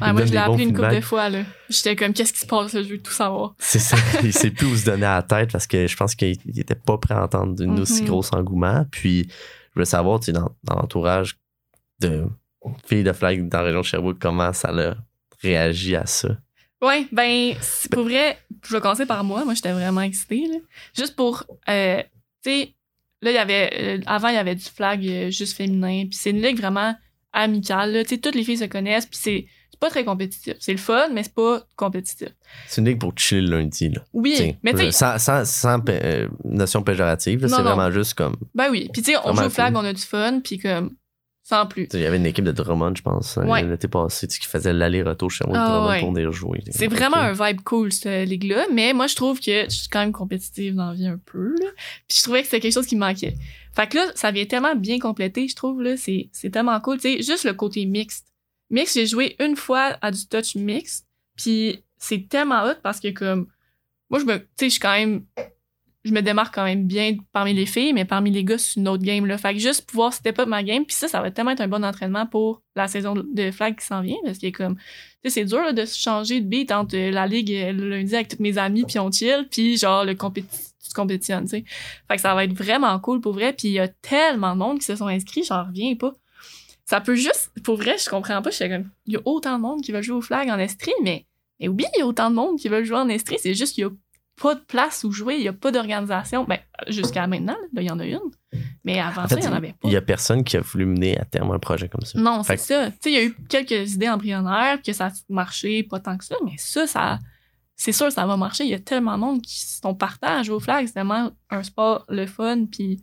Ouais, moi, je l'ai appelé une couple de fois, là. J'étais comme, qu'est-ce qui se passe, là? Je veux tout savoir. C'est ça. il sait plus où se donner à la tête parce que je pense qu'il il était pas prêt à entendre une aussi Mhm. grosse engouement. Puis, je voulais savoir, tu sais, dans, dans l'entourage de filles de flag dans la région de Sherbrooke, comment ça a réagi à ça? Ouais, ben, c'est pour vrai, je vais commencer par moi. Moi, j'étais vraiment excitée, là. Juste pour, euh, tu sais, là, il y avait, euh, avant, il y avait du flag euh, juste féminin. Puis c'est une ligue vraiment amicale. Tu sais, toutes les filles se connaissent. Puis c'est pas très compétitif. C'est le fun, mais c'est pas compétitif. C'est une ligue pour chiller le lundi, là. Oui, T'sais, mais tu sans, sans, sans, euh, notion péjorative, c'est vraiment juste comme. ben oui. Puis tu sais, on joue au flag, on a du fun, puis comme, sans plus. Il y avait une équipe de Drummond, je pense, Ouais. l'été passé, qui faisait l'aller-retour chez moi Ah, Drummond ouais. pour venir jouer. C'est vraiment un vibe cool, cette ligue-là. Mais moi, je trouve que je suis quand même compétitive dans la vie un peu. Là. Puis je trouvais que c'était quelque chose qui me manquait. Fait que là, ça vient tellement bien compléter, je trouve. là C'est c'est tellement cool. Tu sais, juste le côté mixte. Mixte, j'ai joué une fois à du touch mixte. Puis c'est tellement hot parce que, comme, moi, je me. Tu sais, je suis quand même. Je me démarque quand même bien parmi les filles, mais parmi les gars, c'est une autre game. Là. Fait que juste pouvoir step up ma game, puis ça, ça va tellement être un bon entraînement pour la saison de flag qui s'en vient. Parce que, comme, tu sais, c'est dur là, de se changer de beat entre euh, la ligue euh, le lundi avec tous mes amis, puis on chill, puis genre, le compéti- tu compétitionnes, tu sais. Fait que ça va être vraiment cool pour vrai. Puis il y a tellement de monde qui se sont inscrits, j'en reviens pas. Ça peut juste, pour vrai, je comprends pas. Je comme, il y a autant de monde qui veut jouer au flag en estrie, mais, mais oui, il y a autant de monde qui veut jouer en estrie. C'est juste qu'il y a pas de place où jouer, il y a pas d'organisation. Ben, jusqu'à maintenant, il y en a une. Mais avant En ça, il y en avait pas. il y a personne qui a voulu mener à terme un projet comme ça. Non, c'est ça. Tu sais, il y a eu quelques idées embryonnaires, que ça a marché, pas tant que ça, mais ça, ça c'est sûr, ça va marcher. Il y a tellement de monde qui sont partants à jouer au flag. C'est tellement un sport le fun, puis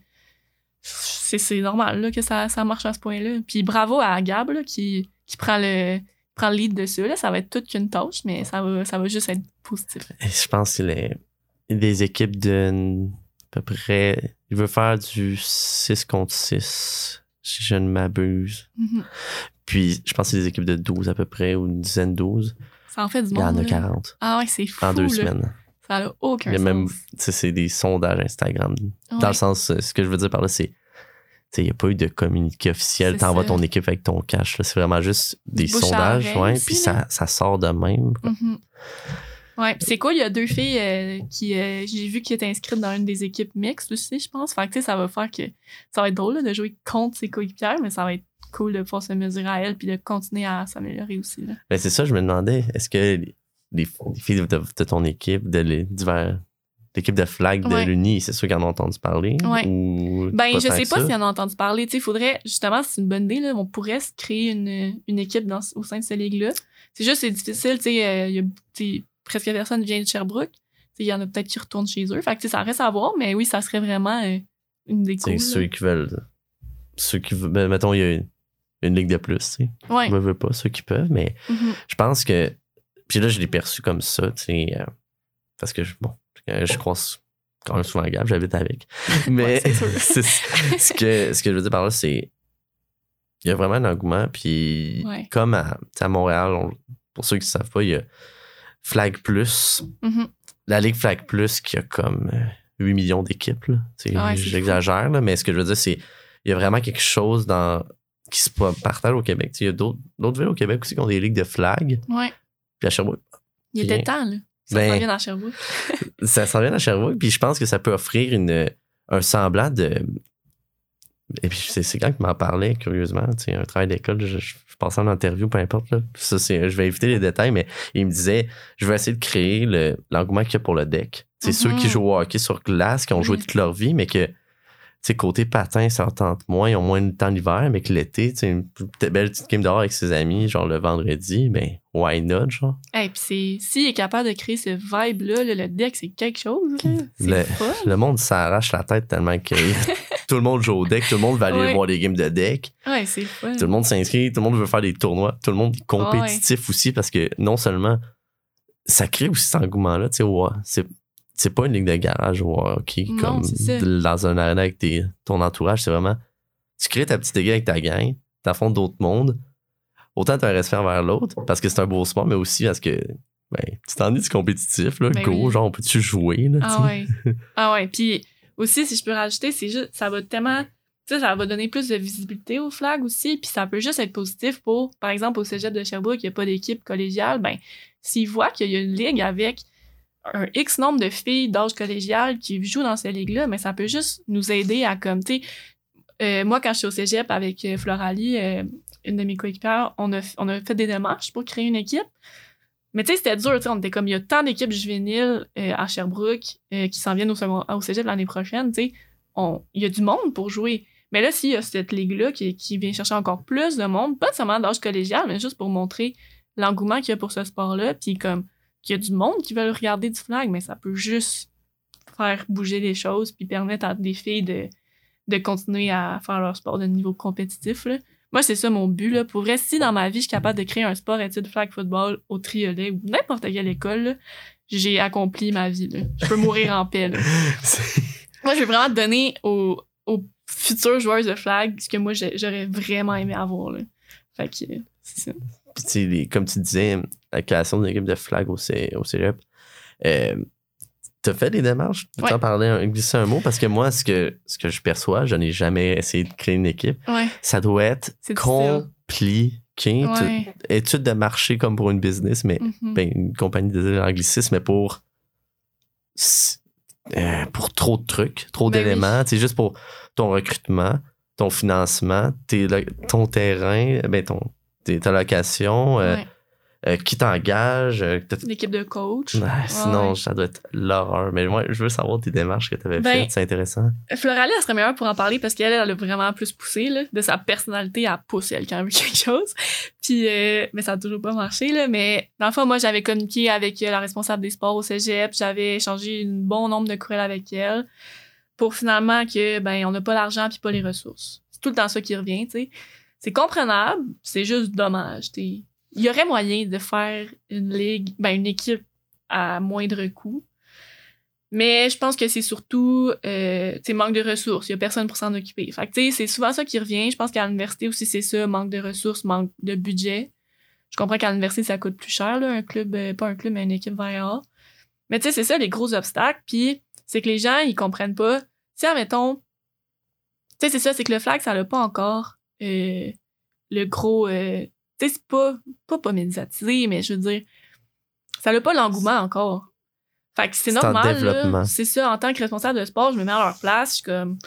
c'est c'est normal là, que ça, ça marche à ce point-là. Puis bravo à Gab là, qui, qui prend le prend le lead dessus. Là. Ça va être toute qu'une tâche, mais ça va, ça va juste être positif. Et je pense qu'il est des équipes de à peu près. Il veut faire du 6 contre 6, si je ne m'abuse. Mhm. Puis je pense que c'est des équipes de 12 à peu près, ou une dizaine 12. Ça en fait du Il y en monde. a là. 40 Ah ouais, c'est fou. en deux là. semaines. Ça a aucun Il y a même, sens. tu sais, c'est des sondages Instagram. Dans le sens, euh, ce que je veux dire par là, c'est. Il n'y a pas eu de communiqué officiel. T'envoies ton équipe avec ton cash. C'est vraiment juste des bouche sondages. oreille Ouais, puis ça, ça sort de même. Mhm. Ouais, c'est cool, il y a deux filles euh, qui, euh, j'ai vu qui étaient inscrites dans une des équipes mixtes aussi, je pense. Fait que, ça va faire que ça va être drôle là, de jouer contre ses coéquipières, mais ça va être cool de pouvoir se mesurer à elles puis de continuer à s'améliorer aussi. Là. Ben, c'est ça, je me demandais, est-ce que les filles de, de ton équipe, de les- divers- l'équipe de flag de l'Uni, c'est sûr qu'ils en ont entendu parler? Ouais. Ou Ben, je sais pas ça? s'il en a entendu parler. Tu sais, il faudrait, justement, c'est une bonne idée, là, on pourrait se créer une, une équipe dans, au sein de cette ligue-là. C'est juste, c'est difficile, tu euh, il y a, tu sais, presque personne vient de Sherbrooke. Il y en a peut-être qui retournent chez eux. Fait que, tu sais, ça reste à voir, mais oui, ça serait vraiment euh, une des C'est ceux qui veulent. Ceux qui veulent. Ben, mettons, il y a une, une ligue de plus, tu sais. Ouais. Je veux pas, ceux qui peuvent, mais Mhm. je pense que. Puis là, je l'ai perçu comme ça, tu sais. euh, parce que, je- bon, je croise quand même souvent à Gab, j'habite avec. Mais Ouais, c'est ce, que, ce que je veux dire par là, c'est. Il y a vraiment un engouement, puis Ouais. comme à, à Montréal, on- pour ceux qui ne savent pas, il y a Flag Plus, Mhm. la Ligue Flag Plus qui a comme euh, 8 millions d'équipes. Ouais, J'exagère, mais ce que je veux dire, c'est il y a vraiment quelque chose dans qui se partage au Québec. Il y a d'autres villes au Québec aussi qui ont des ligues de flag. Ouais. Puis à Sherbrooke, Il était temps, là. Ça Ben- s'en vient dans Sherbrooke. ça s'en vient à Sherbrooke. Puis je pense que ça peut offrir une, un semblant de. Et puis c'est quand qui m'en parlait, curieusement. Tu sais, un travail d'école, je, je, je passais en interview, peu importe. Là. Ça, je vais éviter les détails, mais il me disait je vais essayer de créer le- l'engouement qu'il y a pour le deck. C'est ceux qui jouent au hockey sur glace, qui ont joué Oui. toute leur vie, mais que. Sais, côté patin, ça en tente moins, ils ont moins de temps l'hiver, mais que l'été, tu sais, une belle petite game dehors avec ses amis, genre le vendredi, ben, why not, genre? Hey, puis c'est, s'il est capable de créer ce vibe-là, là, le deck, c'est quelque chose, là. C'est Le- fun. Le monde s'arrache la tête tellement que tout le monde joue au deck, tout le monde va aller Ouais. voir des games de deck, Ouais, c'est fun. tout le monde s'inscrit, tout le monde veut faire des tournois, tout le monde est compétitif aussi parce que non seulement ça crée aussi cet engouement-là, tu sais, ouais, c'est c'est pas une ligue de garage au hockey Non, comme dans un arena avec tes- ton entourage, c'est vraiment tu crées ta petite ligue avec ta gang, t'affrontes d'autres mondes, autant t'as un respect envers l'autre parce que c'est un beau sport, mais aussi parce que ben, tu t'ennuies du compétitif, là, Ben go, oui. genre on peut-tu jouer, là, tu? Ah ouais. Ah ouais. Puis aussi, si je peux rajouter, c'est juste, ça va tellement, tu sais, ça va donner plus de visibilité aux flags aussi. Puis ça peut juste être positif pour, par exemple, au cégep de Sherbrooke, il n'y a pas d'équipe collégiale. Ben, s'ils voient qu'il y a une ligue avec un X nombre de filles d'âge collégial qui jouent dans cette ligue-là, mais ça peut juste nous aider à, comme, tu sais, euh, moi, quand je suis au cégep avec euh, Floralie, euh, une de mes coéquipières, on a, fait des démarches pour créer une équipe. Mais tu sais, c'était dur, on était comme, il y a tant d'équipes juvéniles euh, à Sherbrooke euh, qui s'en viennent au, au cégep l'année prochaine, tu sais, il y a du monde pour jouer. Mais là, s'il y a cette ligue-là qui, vient chercher encore plus de monde, pas seulement d'âge collégial, mais juste pour montrer l'engouement qu'il y a pour ce sport-là, puis comme qu'il y a du monde qui veut regarder du flag, mais ça peut juste faire bouger les choses, puis permettre à des filles de, de continuer à faire leur sport de niveau compétitif. Là. Moi, c'est ça mon but. Là. Pour vrai, si dans ma vie, je suis capable de créer un sport études flag football au triolet ou n'importe quelle école, là, j'ai accompli ma vie. Là. Je peux mourir en paix. Là. Moi, je vais vraiment donner aux, aux futurs joueurs de flag ce que moi, j'aurais vraiment aimé avoir. Là. Fait que c'est ça. Puis, les- comme tu disais, la création d'une équipe de flag au, C- au cégep, euh, t'as fait des démarches? Tu Ouais. en parler, un- glisser un mot? Parce que moi, ce que, ce que je perçois, je n'ai jamais essayé de créer une équipe. Ouais. Ça doit être compliqué. Ouais. Étude de marché comme pour une business, mais Mhm. ben, une compagnie de l'anglicisme, mais pour euh, pour trop de trucs, trop Ben d'éléments. C'est juste pour ton recrutement, ton financement, tes ton terrain, ben ton, tes- ta location, euh. Euh, qui t'engage. euh, L'équipe de coach. Ah, sinon, ouais. ça doit être l'horreur. Mais moi, je veux savoir tes démarches que tu avais Ben, faites. C'est intéressant. Floralie, elle serait meilleure pour en parler parce qu'elle, elle a vraiment plus poussé, là, de sa personnalité à pousser, elle, quand veut quelque chose. Puis, euh, mais ça a toujours pas marché, là. Mais, dans le fond, moi, j'avais communiqué avec euh, la responsable des sports au cégep. J'avais échangé un bon nombre de courriels avec elle pour finalement que, ben, on n'a pas l'argent puis pas les ressources. C'est tout le temps ça qui revient, tu sais. C'est comprenable, c'est juste dommage, tu sais. Il y aurait moyen de faire une ligue, ben, une équipe à moindre coût. Mais je pense que c'est surtout, euh, tu manque de ressources. Il y a personne pour s'en occuper. Fait tu c'est souvent ça qui revient. Je pense qu'à l'université aussi, c'est ça, manque de ressources, manque de budget. Je comprends qu'à l'université, ça coûte plus cher, là, un club, euh, pas un club, mais une équipe VAA. Mais tu sais, c'est ça, les gros obstacles. Puis, c'est que les gens, ils comprennent pas. Si, admettons, tu sais, c'est ça, c'est que le flag, ça n'a pas encore euh, le gros. euh, tu sais, c'est pas, pas, pas médiatisé, mais je veux dire, ça n'a pas l'engouement encore. Fait que c'est normal. C'est ça, en tant que responsable de sport, je me mets à leur place. Je suis comme,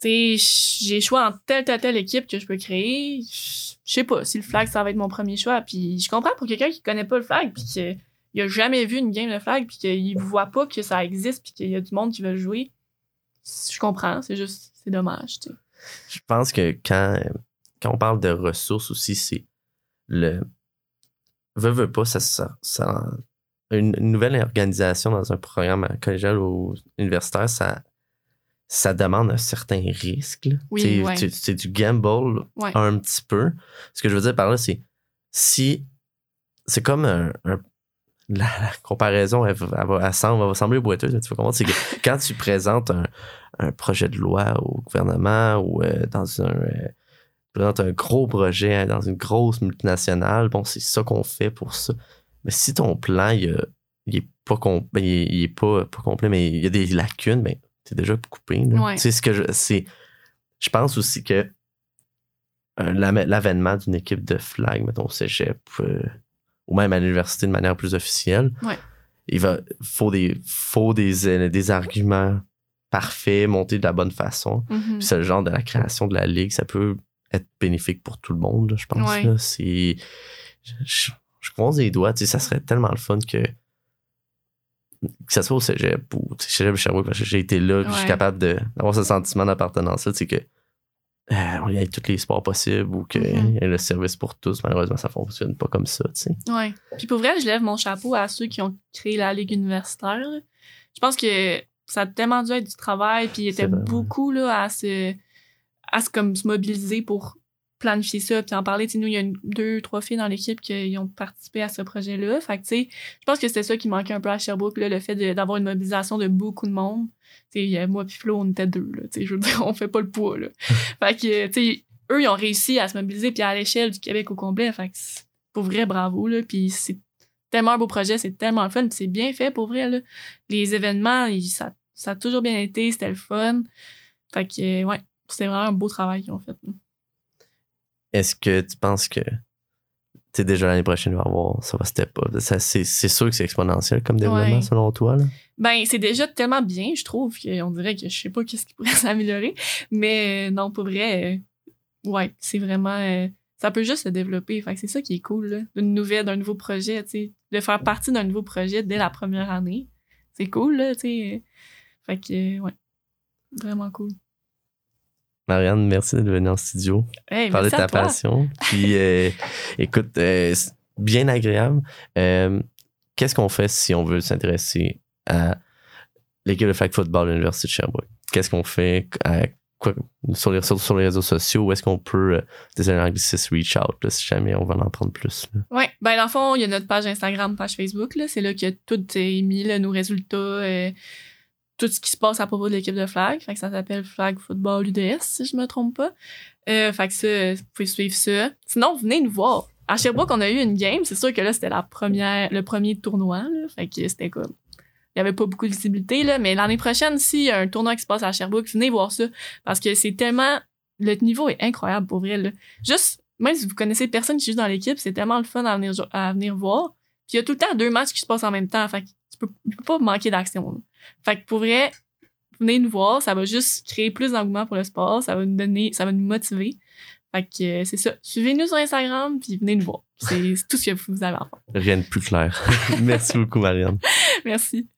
tu sais, j'ai choix en telle, telle, telle équipe que je peux créer. Je sais pas si le flag, ça va être mon premier choix. Puis je comprends pour quelqu'un qui connaît pas le flag, puis qu'il a jamais vu une game de flag, puis qu'il voit pas que ça existe, puis qu'il y a du monde qui veut jouer. Je comprends, c'est juste, c'est dommage, tu sais. Je pense que quand, quand on parle de ressources aussi, c'est le. Veux, veux pas, ça, ça, ça- une, une nouvelle organisation dans un programme collégial ou universitaire, ça, ça demande un certain risque. là. Oui, ouais. C'est du gamble Ouais. un petit peu. Ce que je veux dire par là, c'est si. C'est comme un. un- la, la comparaison, elle, va- elle va, elle semble- elle va sembler boiteuse, tu vas comprendre, c'est que quand tu présentes un, un projet de loi au gouvernement ou euh, dans un. euh, tu présentes un gros projet hein, dans une grosse multinationale, bon, c'est ça qu'on fait pour ça. Mais si ton plan, il, a- il est pas com- il est, il est pas, pas complet, mais il y a des lacunes, ben, c'est déjà coupé. là. Ouais. Tu sais, ce que je. C'est. Je pense aussi que euh, l'avènement d'une équipe de flag, mettons, au cégep, euh, ou même à l'université de manière plus officielle, Ouais. il va, faut, des, faut des, des arguments parfaits, montés de la bonne façon. Mhm. Puis c'est le genre de la création de la ligue, ça peut être bénéfique pour tout le monde, je pense. Ouais. là. C'est, je, je, je croise les doigts, tu sais, ça serait tellement le fun que que ça soit au cégep ou tu sais, cégep Sherbrooke, parce que j'ai été là, puis je suis capable de- d'avoir ce sentiment d'appartenance-là, tu sais, que euh, on y ait tous les sports possibles ou qu'il Mhm. y ait le service pour tous. Malheureusement, ça fonctionne pas comme ça, tu sais. Ouais. Puis pour vrai, je lève mon chapeau à ceux qui ont créé la Ligue universitaire. Je pense que ça a tellement dû être du travail, puis il C'est était beaucoup là, à se à se, comme, se mobiliser pour planifier ça, puis en parler. Tu sais, nous, il y a une- deux, trois filles dans l'équipe qui ont participé à ce projet-là. Fait que, tu sais, je pense que c'était ça qui manquait un peu à Sherbrooke, là, le fait d'avoir une mobilisation de beaucoup de monde. Tu sais, moi puis Flo, on était deux, là. Tu sais, je veux dire, on fait pas le poids, là. fait que, tu sais, eux, ils ont réussi à se mobiliser, puis à l'échelle du Québec au complet. Fait que, c'est- pour vrai, bravo, là. Puis c'est tellement un beau projet, c'est tellement le fun, c'est bien fait, pour vrai, là. Les événements, ils- ça, ça a toujours bien été, c'était le fun. Fait que, ouais, c'était vraiment un beau travail qu'ils ont fait. Est-ce que tu penses que tu sais, déjà l'année prochaine, va avoir, ça va step up? Ça, c'est, c'est sûr que c'est exponentiel comme développement, Ouais. selon toi, là? Ben, c'est déjà tellement bien, je trouve, qu'on dirait que je sais pas qu'est-ce qui pourrait s'améliorer. Mais euh, non, pour vrai, euh, ouais, c'est vraiment. euh, ça peut juste se développer. Fait que c'est ça qui est cool. D'une nouvelle, d'un nouveau projet. De faire partie d'un nouveau projet dès la première année. C'est cool, là, tu sais. Fait que, ouais. Vraiment cool. Marianne, merci d'être venue en studio. Hey, parler de ta passion. Puis, euh, écoute, euh, bien agréable. Euh, Qu'est-ce qu'on fait si on veut s'intéresser à l'équipe de flag football de l'Université de Sherbrooke? Qu'est-ce qu'on fait à quoi, sur, les, sur, sur les réseaux sociaux? Où est-ce qu'on peut, désolé l'anglicisme, reach out, là, si jamais on va en prendre plus? là? Ouais, ben dans le fond, il y a notre page Instagram, page Facebook, là. C'est là que tout est mis, là, nos résultats, tout ce qui se passe à propos de l'équipe de flag. Fait que ça s'appelle Flag Football UDS, si je me trompe pas. Euh, fait que ça, vous pouvez suivre ça. Sinon, venez nous voir. À Sherbrooke, on a eu une game. C'est sûr que là, c'était la première, le premier tournoi, là. Fait que c'était comme. Il y avait pas beaucoup de visibilité, là. Mais l'année prochaine, s'il y a un tournoi qui se passe à Sherbrooke, venez voir ça. Parce que c'est tellement. Le niveau est incroyable pour vrai, là. Juste, même si vous connaissez personne qui joue dans l'équipe, c'est tellement le fun à venir, à venir voir. Puis il y a tout le temps deux matchs qui se passent en même temps. Fait que tu peux, tu peux pas manquer d'action. Fait que pour vrai, venez nous voir. Ça va juste créer plus d'engouement pour le sport. Ça va nous donner, ça va nous motiver. Fait que euh, c'est ça. Suivez-nous sur Instagram puis venez nous voir. C'est tout ce que vous avez à faire. Rien de plus clair. Merci beaucoup, Marianne. Merci.